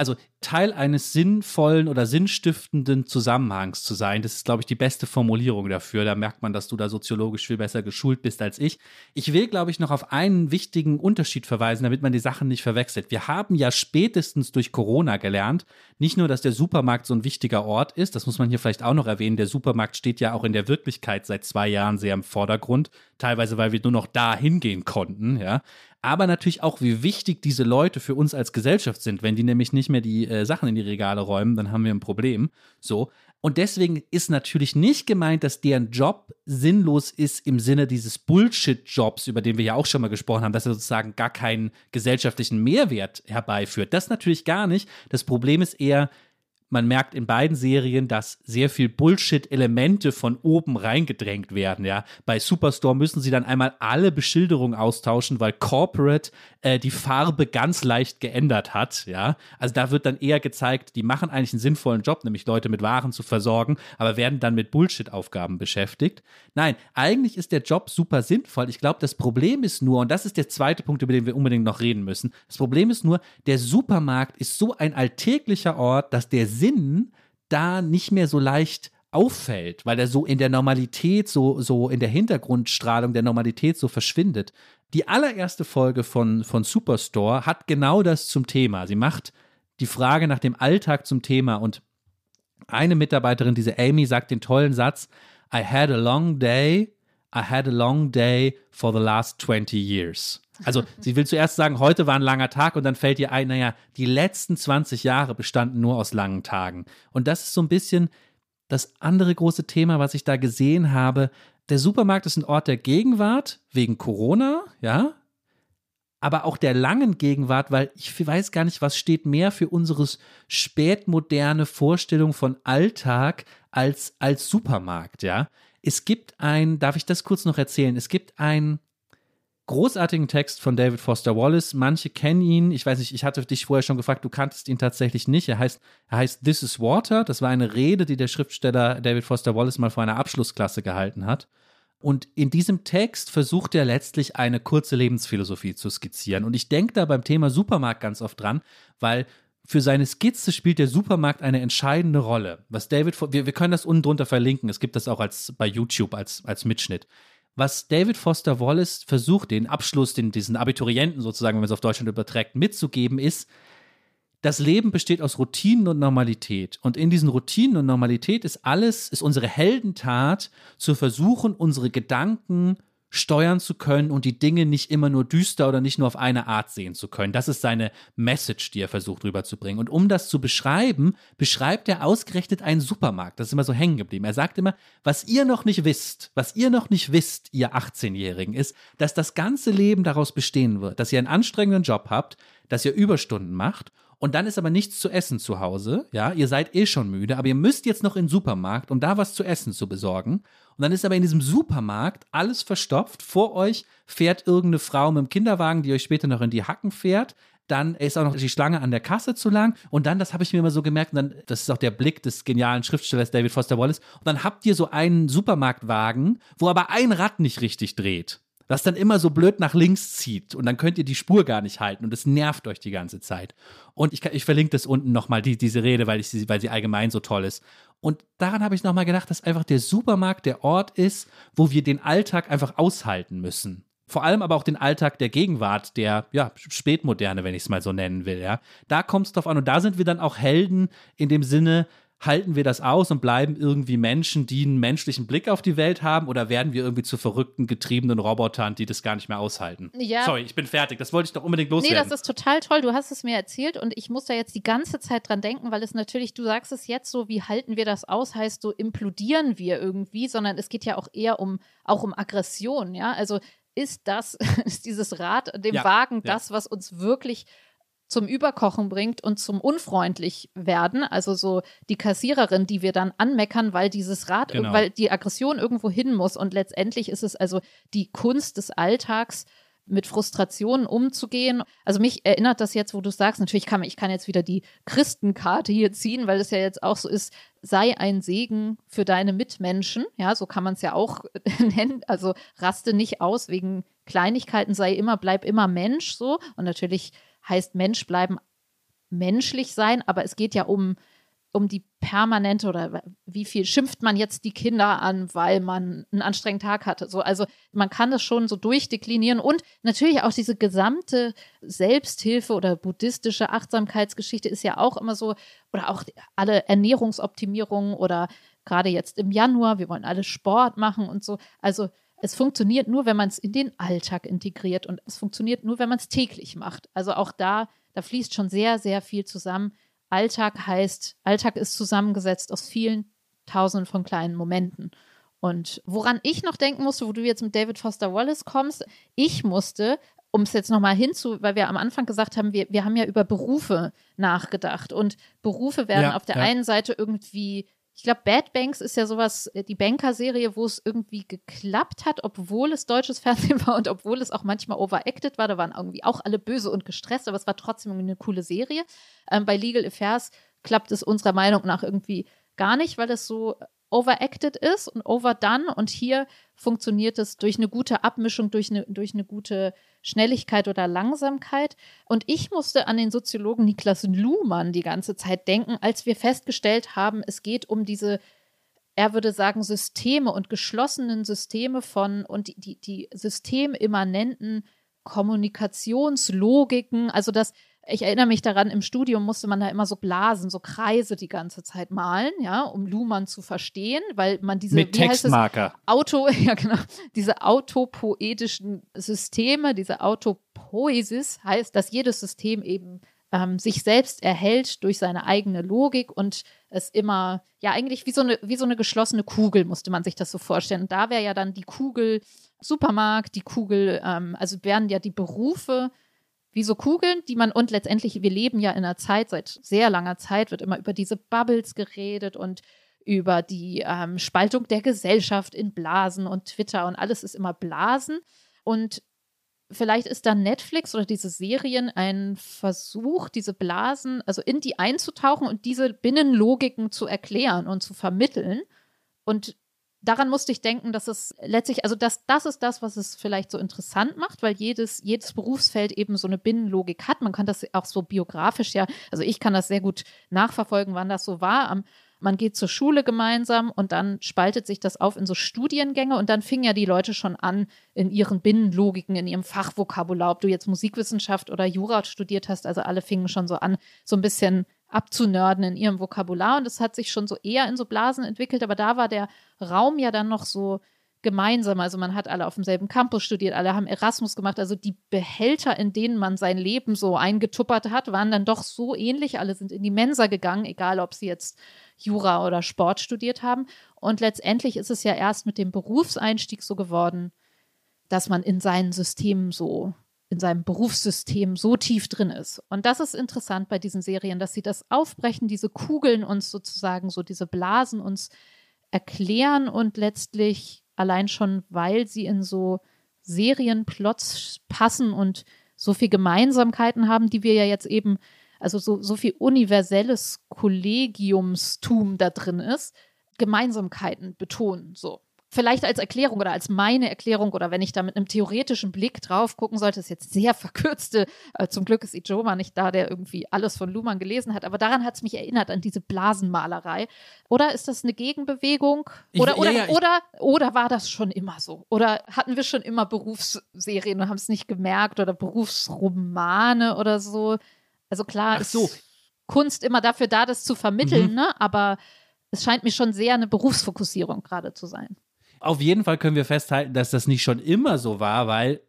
also Teil eines sinnvollen oder sinnstiftenden Zusammenhangs zu sein. Das ist, glaube ich, die beste Formulierung dafür. Da merkt man, dass du da soziologisch viel besser geschult bist als ich. Ich will, glaube ich, noch auf einen wichtigen Unterschied verweisen, damit man die Sachen nicht verwechselt. Wir haben ja spätestens durch Corona gelernt, nicht nur, dass der Supermarkt so ein wichtiger Ort ist, das muss man hier vielleicht auch noch erwähnen. Der Supermarkt steht ja auch in der Wirklichkeit seit zwei Jahren sehr im Vordergrund, teilweise weil wir nur noch da hingehen konnten, ja aber natürlich auch, wie wichtig diese Leute für uns als Gesellschaft sind. Wenn die nämlich nicht mehr die äh, Sachen in die Regale räumen, dann haben wir ein Problem. So. Und deswegen ist natürlich nicht gemeint, dass deren Job sinnlos ist im Sinne dieses Bullshit-Jobs, über den wir ja auch schon mal gesprochen haben, dass er sozusagen gar keinen gesellschaftlichen Mehrwert herbeiführt. Das natürlich gar nicht. Das Problem ist eher, man merkt in beiden Serien, dass sehr viel Bullshit-Elemente von oben reingedrängt werden. Ja, bei Superstore müssen sie dann einmal alle Beschilderungen austauschen, weil Corporate äh, die Farbe ganz leicht geändert hat. Ja, also da wird dann eher gezeigt, die machen eigentlich einen sinnvollen Job, nämlich Leute mit Waren zu versorgen, aber werden dann mit Bullshit-Aufgaben beschäftigt. Nein, eigentlich ist der Job super sinnvoll. Ich glaube, das Problem ist nur, und das ist der zweite Punkt, über den wir unbedingt noch reden müssen. Das Problem ist nur, der Supermarkt ist so ein alltäglicher Ort, dass der Sinn da nicht mehr so leicht auffällt, weil er so in der Normalität, so, so in der Hintergrundstrahlung der Normalität so verschwindet. Die allererste Folge von, von Superstore hat genau das zum Thema. Sie macht die Frage nach dem Alltag zum Thema und eine Mitarbeiterin, diese Amy, sagt den tollen Satz, I had a long day, I had a long day for the last 20 years. Also [laughs] sie will zuerst sagen, heute war ein langer Tag und dann fällt ihr ein, naja, die letzten 20 Jahre bestanden nur aus langen Tagen. Und das ist so ein bisschen das andere große Thema, was ich da gesehen habe. Der Supermarkt ist ein Ort der Gegenwart wegen Corona, ja, aber auch der langen Gegenwart, weil ich weiß gar nicht, was steht mehr für unsere spätmoderne Vorstellung von Alltag als, als Supermarkt, ja. Es gibt ein, darf ich das kurz noch erzählen? Es gibt ein großartigen Text von David Foster Wallace. Manche kennen ihn. Ich weiß nicht, ich hatte dich vorher schon gefragt, du kanntest ihn tatsächlich nicht. Er heißt, er heißt This is Water. Das war eine Rede, die der Schriftsteller David Foster Wallace mal vor einer Abschlussklasse gehalten hat. Und in diesem Text versucht er letztlich eine kurze Lebensphilosophie zu skizzieren. Und ich denke da beim Thema Supermarkt ganz oft dran, weil für seine Skizze spielt der Supermarkt eine entscheidende Rolle. Was David, wir, wir können das unten drunter verlinken. Es gibt das auch als bei YouTube als, als Mitschnitt was David Foster Wallace versucht, den Abschluss, den, diesen Abiturienten sozusagen, wenn man es auf Deutschland überträgt, mitzugeben, ist, das Leben besteht aus Routinen und Normalität. Und in diesen Routinen und Normalität ist alles, ist unsere Heldentat, zu versuchen, unsere Gedanken steuern zu können und die Dinge nicht immer nur düster oder nicht nur auf eine Art sehen zu können. Das ist seine Message, die er versucht rüberzubringen. Und um das zu beschreiben, beschreibt er ausgerechnet einen Supermarkt. Das ist immer so hängen geblieben. Er sagt immer, was ihr noch nicht wisst, was ihr noch nicht wisst, ihr 18-Jährigen, ist, dass das ganze Leben daraus bestehen wird, dass ihr einen anstrengenden Job habt, dass ihr Überstunden macht und dann ist aber nichts zu essen zu Hause. Ja, ihr seid eh schon müde, aber ihr müsst jetzt noch in den Supermarkt, um da was zu essen zu besorgen. Und dann ist aber in diesem Supermarkt alles verstopft. Vor euch fährt irgendeine Frau mit dem Kinderwagen, die euch später noch in die Hacken fährt. Dann ist auch noch die Schlange an der Kasse zu lang. Und dann, das habe ich mir immer so gemerkt, und dann, das ist auch der Blick des genialen Schriftstellers David Foster Wallace. Und dann habt ihr so einen Supermarktwagen, wo aber ein Rad nicht richtig dreht das dann immer so blöd nach links zieht und dann könnt ihr die Spur gar nicht halten und es nervt euch die ganze Zeit. Und ich, ich verlinke das unten nochmal, die, diese Rede, weil, ich sie, weil sie allgemein so toll ist. Und daran habe ich nochmal gedacht, dass einfach der Supermarkt der Ort ist, wo wir den Alltag einfach aushalten müssen vor allem aber auch den Alltag der Gegenwart, der ja spätmoderne, wenn ich es mal so nennen will, ja. Da kommt es drauf an und da sind wir dann auch Helden in dem Sinne, halten wir das aus und bleiben irgendwie Menschen, die einen menschlichen Blick auf die Welt haben oder werden wir irgendwie zu verrückten, getriebenen Robotern, die das gar nicht mehr aushalten? Ja. Sorry, ich bin fertig. Das wollte ich doch unbedingt loswerden. Nee, das ist total toll. Du hast es mir erzählt und ich muss da jetzt die ganze Zeit dran denken, weil es natürlich, du sagst es jetzt so, wie halten wir das aus, heißt so implodieren wir irgendwie, sondern es geht ja auch eher um, auch um Aggression, ja. Also ist das, [laughs] ist dieses Rad, dem ja, Wagen, ja. das, was uns wirklich zum Überkochen bringt und zum unfreundlich werden. Also so die Kassiererin, die wir dann anmeckern, weil dieses Rad, genau. weil die Aggression irgendwo hin muss. Und letztendlich ist es also die Kunst des Alltags, mit Frustrationen umzugehen. Also mich erinnert das jetzt, wo du sagst, natürlich kann ich kann jetzt wieder die Christenkarte hier ziehen, weil es ja jetzt auch so ist, sei ein Segen für deine Mitmenschen. Ja, so kann man es ja auch [laughs] nennen. Also raste nicht aus wegen Kleinigkeiten, sei immer, bleib immer Mensch so. Und natürlich heißt Mensch bleiben menschlich sein, aber es geht ja um, um die permanente oder wie viel schimpft man jetzt die Kinder an, weil man einen anstrengenden Tag hatte. So, also man kann das schon so durchdeklinieren und natürlich auch diese gesamte Selbsthilfe oder buddhistische Achtsamkeitsgeschichte ist ja auch immer so, oder auch alle Ernährungsoptimierungen oder gerade jetzt im Januar, wir wollen alle Sport machen und so. Also es funktioniert nur, wenn man es in den Alltag integriert und es funktioniert nur, wenn man es täglich macht. Also auch da, da fließt schon sehr, sehr viel zusammen. Alltag heißt, Alltag ist zusammengesetzt aus vielen Tausenden von kleinen Momenten. Und woran ich noch denken musste, wo du jetzt mit David Foster Wallace kommst, ich musste, um es jetzt nochmal hinzu, weil wir am Anfang gesagt haben, wir, wir haben ja über Berufe nachgedacht und Berufe werden ja, auf der ja. einen Seite irgendwie ich glaube, Bad Banks ist ja sowas, äh, die Banker-Serie, wo es irgendwie geklappt hat, obwohl es deutsches [laughs] Fernsehen war und obwohl es auch manchmal overacted war. Da waren irgendwie auch alle böse und gestresst, aber es war trotzdem eine coole Serie. Ähm, bei Legal Affairs klappt es unserer Meinung nach irgendwie gar nicht, weil es so overacted ist und overdone. Und hier funktioniert es durch eine gute Abmischung, durch eine, durch eine gute Schnelligkeit oder Langsamkeit. Und ich musste an den Soziologen Niklas Luhmann die ganze Zeit denken, als wir festgestellt haben, es geht um diese er würde sagen, Systeme und geschlossenen Systeme von und die, die, die systemimmanenten Kommunikationslogiken, also das, ich erinnere mich daran, im Studium musste man da immer so Blasen, so Kreise die ganze Zeit malen, ja, um Luhmann zu verstehen, weil man diese mit Textmarker. Auto, [laughs] ja genau, diese autopoetischen Systeme, diese Autopoesis heißt, dass jedes System eben ähm, sich selbst erhält durch seine eigene Logik und es immer, ja, eigentlich wie so eine, wie so eine geschlossene Kugel, musste man sich das so vorstellen. Und da wäre ja dann die Kugel Supermarkt, die Kugel, ähm, also wären ja die Berufe wie so Kugeln, die man und letztendlich, wir leben ja in einer Zeit, seit sehr langer Zeit wird immer über diese Bubbles geredet und über die ähm, Spaltung der Gesellschaft in Blasen und Twitter und alles ist immer Blasen. Und vielleicht ist dann Netflix oder diese Serien ein Versuch, diese Blasen, also in die einzutauchen und diese Binnenlogiken zu erklären und zu vermitteln. Und daran musste ich denken, dass es letztlich, also das, das ist das, was es vielleicht so interessant macht, weil jedes, jedes Berufsfeld eben so eine Binnenlogik hat. Man kann das auch so biografisch ja, also ich kann das sehr gut nachverfolgen, wann das so war. Am, man geht zur Schule gemeinsam und dann spaltet sich das auf in so Studiengänge und dann fingen ja die Leute schon an in ihren Binnenlogiken, in ihrem Fachvokabular, ob du jetzt Musikwissenschaft oder Jura studiert hast, also alle fingen schon so an, so ein bisschen abzunörden in ihrem Vokabular. Und das hat sich schon so eher in so Blasen entwickelt, aber da war der Raum ja dann noch so gemeinsam. Also man hat alle auf demselben Campus studiert, alle haben Erasmus gemacht. Also die Behälter, in denen man sein Leben so eingetuppert hat, waren dann doch so ähnlich. Alle sind in die Mensa gegangen, egal ob sie jetzt Jura oder Sport studiert haben. Und letztendlich ist es ja erst mit dem Berufseinstieg so geworden, dass man in seinen Systemen so in seinem Berufssystem so tief drin ist. Und das ist interessant bei diesen Serien, dass sie das aufbrechen, diese Kugeln uns sozusagen, so diese Blasen uns erklären und letztlich allein schon, weil sie in so Serienplots passen und so viel Gemeinsamkeiten haben, die wir ja jetzt eben, also so, so viel universelles Kollegiumstum da drin ist, Gemeinsamkeiten betonen, so. Vielleicht als Erklärung oder als meine Erklärung oder wenn ich da mit einem theoretischen Blick drauf gucken sollte, ist jetzt sehr [laughs] verkürzte, äh, zum Glück ist Ijoma nicht da, der irgendwie alles von Luhmann gelesen hat, aber daran hat es mich erinnert, an diese Blasenmalerei. Oder ist das eine Gegenbewegung? Oder, ich, oder, ja, ja, oder, oder war das schon immer so? Oder hatten wir schon immer Berufsserien und haben es nicht gemerkt oder Berufsromane oder so? Also klar Ach so. ist Kunst immer dafür da, das zu vermitteln, mhm. ne? aber es scheint mir schon sehr eine Berufsfokussierung gerade zu sein. Auf jeden Fall können wir festhalten, dass das nicht schon immer so war, weil,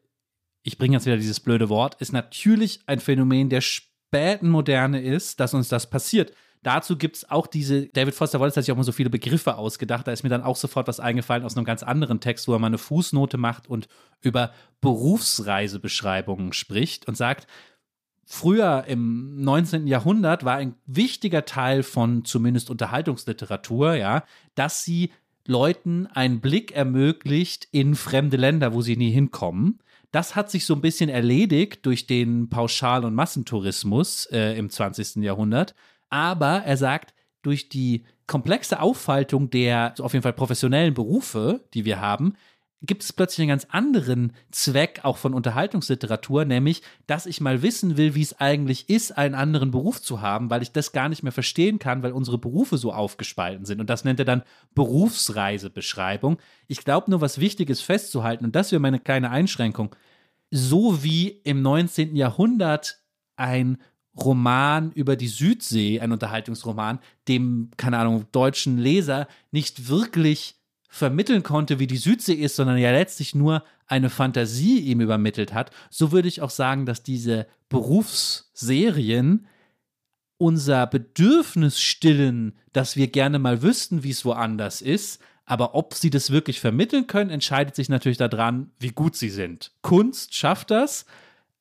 ich bringe jetzt wieder dieses blöde Wort, ist natürlich ein Phänomen der späten Moderne ist, dass uns das passiert. Dazu gibt es auch diese, David Foster Wallace hat sich auch mal so viele Begriffe ausgedacht, da ist mir dann auch sofort was eingefallen aus einem ganz anderen Text, wo er mal eine Fußnote macht und über Berufsreisebeschreibungen spricht und sagt, früher im 19. Jahrhundert war ein wichtiger Teil von zumindest Unterhaltungsliteratur, ja, dass sie Leuten einen Blick ermöglicht in fremde Länder, wo sie nie hinkommen. Das hat sich so ein bisschen erledigt durch den Pauschal- und Massentourismus äh, im 20. Jahrhundert. Aber er sagt, durch die komplexe Aufhaltung der auf jeden Fall professionellen Berufe, die wir haben, gibt es plötzlich einen ganz anderen Zweck auch von Unterhaltungsliteratur, nämlich, dass ich mal wissen will, wie es eigentlich ist, einen anderen Beruf zu haben, weil ich das gar nicht mehr verstehen kann, weil unsere Berufe so aufgespalten sind. Und das nennt er dann Berufsreisebeschreibung. Ich glaube nur, was wichtig ist festzuhalten, und das wäre meine kleine Einschränkung, so wie im 19. Jahrhundert ein Roman über die Südsee, ein Unterhaltungsroman, dem, keine Ahnung, deutschen Leser nicht wirklich vermitteln konnte, wie die Südsee ist, sondern ja letztlich nur eine Fantasie ihm übermittelt hat, so würde ich auch sagen, dass diese Berufsserien unser Bedürfnis stillen, dass wir gerne mal wüssten, wie es woanders ist, aber ob sie das wirklich vermitteln können, entscheidet sich natürlich daran, wie gut sie sind. Kunst schafft das,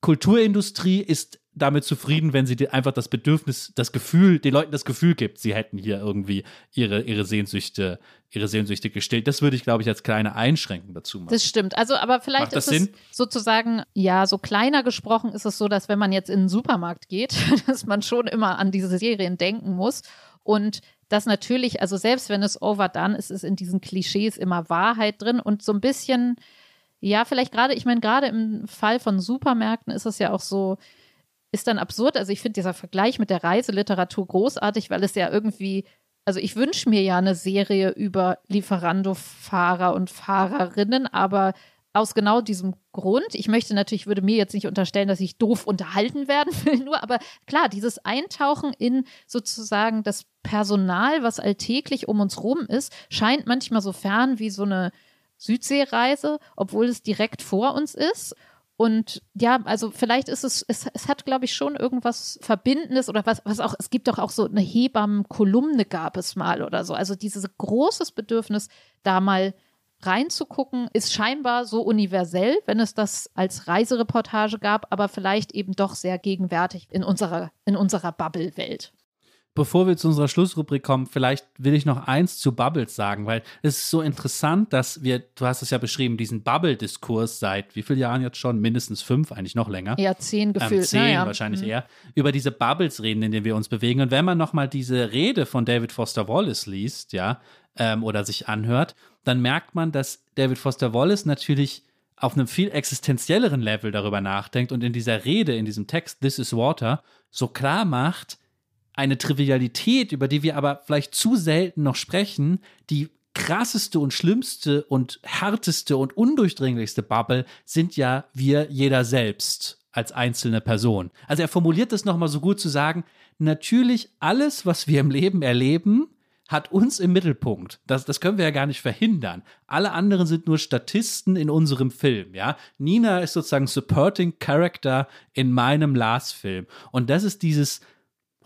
Kulturindustrie ist damit zufrieden, wenn sie einfach das Bedürfnis, das Gefühl, den Leuten das Gefühl gibt, sie hätten hier irgendwie ihre, ihre Sehnsüchte, ihre Sehnsüchte gestillt. Das würde ich, glaube ich, als kleine Einschränkung dazu machen. Das stimmt. Also, aber vielleicht ist Sinn? es sozusagen, ja, so kleiner gesprochen ist es so, dass wenn man jetzt in den Supermarkt geht, [laughs] dass man schon immer an diese Serien denken muss. Und dass natürlich, also selbst wenn es overdone ist, ist in diesen Klischees immer Wahrheit drin und so ein bisschen, ja, vielleicht gerade, ich meine, gerade im Fall von Supermärkten ist es ja auch so, ist dann absurd. Also ich finde dieser Vergleich mit der Reiseliteratur großartig, weil es ja irgendwie, also ich wünsche mir ja eine Serie über Lieferando-Fahrer und Fahrerinnen, aber aus genau diesem Grund, ich möchte natürlich, würde mir jetzt nicht unterstellen, dass ich doof unterhalten werden [laughs] will, nur, aber klar, dieses Eintauchen in sozusagen das Personal, was alltäglich um uns rum ist, scheint manchmal so fern wie so eine Südseereise, obwohl es direkt vor uns ist. Und ja, also vielleicht ist es, es, es hat, glaube ich, schon irgendwas Verbindendes oder was, was auch, es gibt doch auch so eine Hebammenkolumne gab es mal oder so. Also dieses großes Bedürfnis, da mal reinzugucken, ist scheinbar so universell, wenn es das als Reisereportage gab, aber vielleicht eben doch sehr gegenwärtig in unserer, in unserer Bubble-Welt. Bevor wir zu unserer Schlussrubrik kommen, vielleicht will ich noch eins zu Bubbles sagen, weil es ist so interessant, dass wir, du hast es ja beschrieben, diesen Bubble-Diskurs seit wie vielen Jahren jetzt schon? Mindestens fünf, eigentlich noch länger. Ja, zehn gefühlt. Ähm, zehn naja. wahrscheinlich mhm. eher. Über diese Bubbles reden, in denen wir uns bewegen. Und wenn man nochmal diese Rede von David Foster Wallace liest, ja, ähm, oder sich anhört, dann merkt man, dass David Foster Wallace natürlich auf einem viel existenzielleren Level darüber nachdenkt und in dieser Rede, in diesem Text This is Water, so klar macht, eine Trivialität, über die wir aber vielleicht zu selten noch sprechen, die krasseste und schlimmste und härteste und undurchdringlichste Bubble sind ja wir jeder selbst als einzelne Person. Also er formuliert das nochmal so gut zu sagen, natürlich alles, was wir im Leben erleben, hat uns im Mittelpunkt. Das, das können wir ja gar nicht verhindern. Alle anderen sind nur Statisten in unserem Film, ja. Nina ist sozusagen Supporting Character in meinem Last-Film. Und das ist dieses,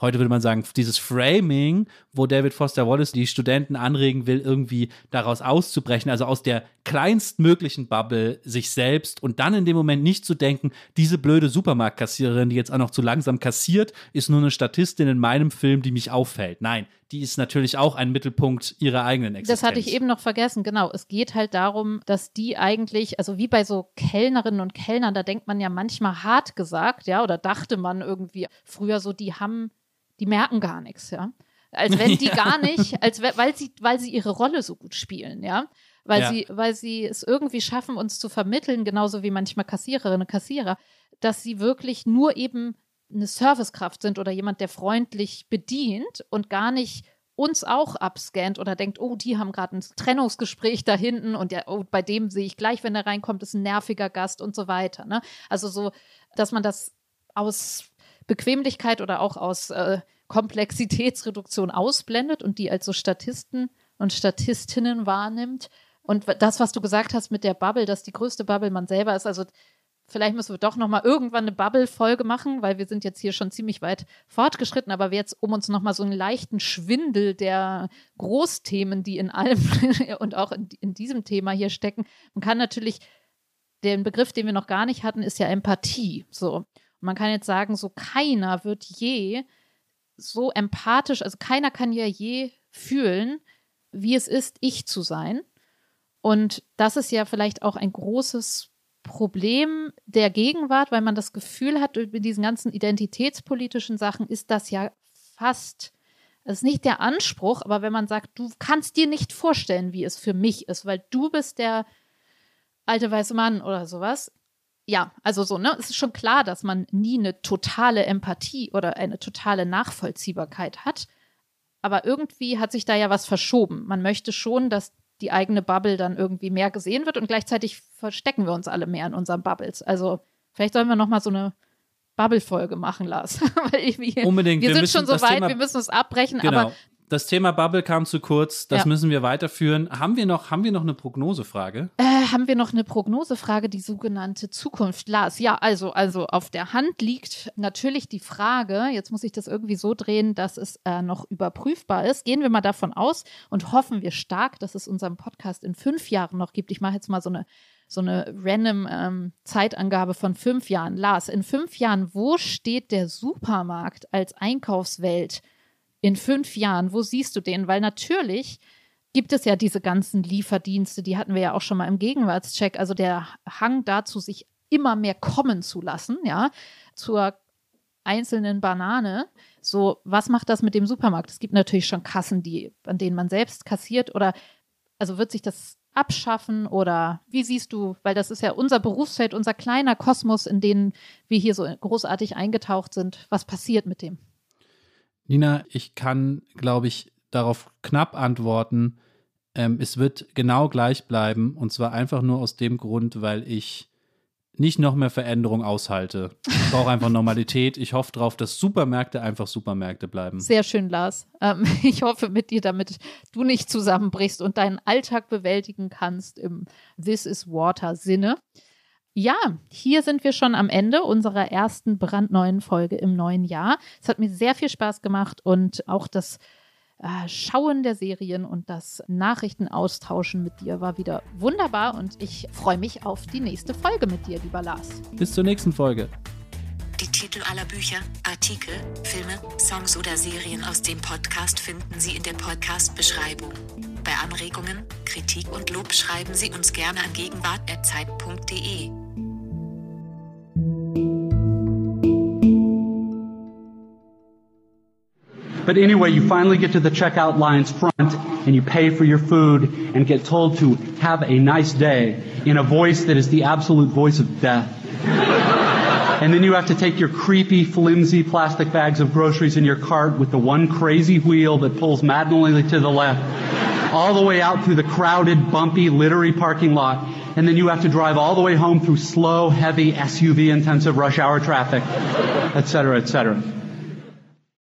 heute würde man sagen, dieses Framing, wo David Foster Wallace die Studenten anregen will, irgendwie daraus auszubrechen, also aus der kleinstmöglichen Bubble sich selbst und dann in dem Moment nicht zu denken, diese blöde Supermarktkassiererin, die jetzt auch noch zu langsam kassiert, ist nur eine Statistin in meinem Film, die mich auffällt. Nein, die ist natürlich auch ein Mittelpunkt ihrer eigenen Existenz. Das hatte ich eben noch vergessen, genau. Es geht halt darum, dass die eigentlich, also wie bei so Kellnerinnen und Kellnern, da denkt man ja manchmal hart gesagt, ja, oder dachte man irgendwie früher so, die haben die merken gar nichts, ja. Als wenn die [laughs] gar nicht, als weil sie, weil sie ihre Rolle so gut spielen, ja. Weil ja. sie, weil sie es irgendwie schaffen, uns zu vermitteln, genauso wie manchmal Kassiererinnen und Kassierer, dass sie wirklich nur eben eine Servicekraft sind oder jemand, der freundlich bedient und gar nicht uns auch abscannt oder denkt, oh, die haben gerade ein Trennungsgespräch da hinten und ja, oh, bei dem sehe ich gleich, wenn er reinkommt, ist ein nerviger Gast und so weiter. Ne? Also so, dass man das aus Bequemlichkeit oder auch aus äh, Komplexitätsreduktion ausblendet und die als so Statisten und Statistinnen wahrnimmt. Und das, was du gesagt hast mit der Bubble, dass die größte Bubble man selber ist, also vielleicht müssen wir doch noch mal irgendwann eine Bubble-Folge machen, weil wir sind jetzt hier schon ziemlich weit fortgeschritten. Aber jetzt, um uns noch mal so einen leichten Schwindel der Großthemen, die in allem [laughs] und auch in, in diesem Thema hier stecken, man kann natürlich den Begriff, den wir noch gar nicht hatten, ist ja Empathie. So, man kann jetzt sagen, so keiner wird je so empathisch, also keiner kann ja je fühlen, wie es ist, ich zu sein. Und das ist ja vielleicht auch ein großes Problem der Gegenwart, weil man das Gefühl hat, mit diesen ganzen identitätspolitischen Sachen ist das ja fast, das ist nicht der Anspruch, aber wenn man sagt, du kannst dir nicht vorstellen, wie es für mich ist, weil du bist der alte weiße Mann oder sowas. Ja, also so, ne? Es ist schon klar, dass man nie eine totale Empathie oder eine totale Nachvollziehbarkeit hat. Aber irgendwie hat sich da ja was verschoben. Man möchte schon, dass die eigene Bubble dann irgendwie mehr gesehen wird und gleichzeitig verstecken wir uns alle mehr in unseren Bubbles. Also vielleicht sollen wir noch mal so eine Bubble-Folge machen, Lars. [laughs] Unbedingt. Wir, wir sind schon so weit, Thema, wir müssen es abbrechen, genau. aber das Thema Bubble kam zu kurz, das ja. müssen wir weiterführen. Haben wir noch, haben wir noch eine Prognosefrage? Äh, haben wir noch eine Prognosefrage, die sogenannte Zukunft, Lars? Ja, also, also auf der Hand liegt natürlich die Frage, jetzt muss ich das irgendwie so drehen, dass es äh, noch überprüfbar ist. Gehen wir mal davon aus und hoffen wir stark, dass es unseren Podcast in fünf Jahren noch gibt. Ich mache jetzt mal so eine so eine random ähm, Zeitangabe von fünf Jahren. Lars, in fünf Jahren, wo steht der Supermarkt als Einkaufswelt in fünf Jahren? Wo siehst du den? Weil natürlich gibt es ja diese ganzen Lieferdienste, die hatten wir ja auch schon mal im Gegenwartscheck, also der Hang dazu, sich immer mehr kommen zu lassen, ja, zur einzelnen Banane. So, was macht das mit dem Supermarkt? Es gibt natürlich schon Kassen, die, an denen man selbst kassiert oder also wird sich das abschaffen oder wie siehst du, weil das ist ja unser Berufsfeld, unser kleiner Kosmos, in den wir hier so großartig eingetaucht sind. Was passiert mit dem? Nina, ich kann, glaube ich, darauf knapp antworten. Ähm, es wird genau gleich bleiben und zwar einfach nur aus dem Grund, weil ich nicht noch mehr Veränderung aushalte. Ich brauche einfach Normalität. Ich hoffe darauf, dass Supermärkte einfach Supermärkte bleiben. Sehr schön, Lars. Ähm, [laughs] ich hoffe mit dir, damit du nicht zusammenbrichst und deinen Alltag bewältigen kannst im This is Water Sinne. Ja, hier sind wir schon am Ende unserer ersten brandneuen Folge im neuen Jahr. Es hat mir sehr viel Spaß gemacht und auch das äh, Schauen der Serien und das Nachrichtenaustauschen mit dir war wieder wunderbar und ich freue mich auf die nächste Folge mit dir, lieber Lars. Bis zur nächsten Folge. Die Titel aller Bücher, Artikel, Filme, Songs oder Serien aus dem Podcast finden Sie in der Podcast-Beschreibung. Bei Anregungen, Kritik und Lob schreiben Sie uns gerne an gegenwart.zeit.de. But anyway, you finally get to the checkout line's front and you pay for your food and get told to have a nice day in a voice that is the absolute voice of death. [laughs] and then you have to take your creepy, flimsy plastic bags of groceries in your cart with the one crazy wheel that pulls maddeningly to the left all the way out through the crowded, bumpy, littery parking lot. And then you have to drive all the way home through slow, heavy, SUV intensive rush hour traffic, et cetera, et cetera.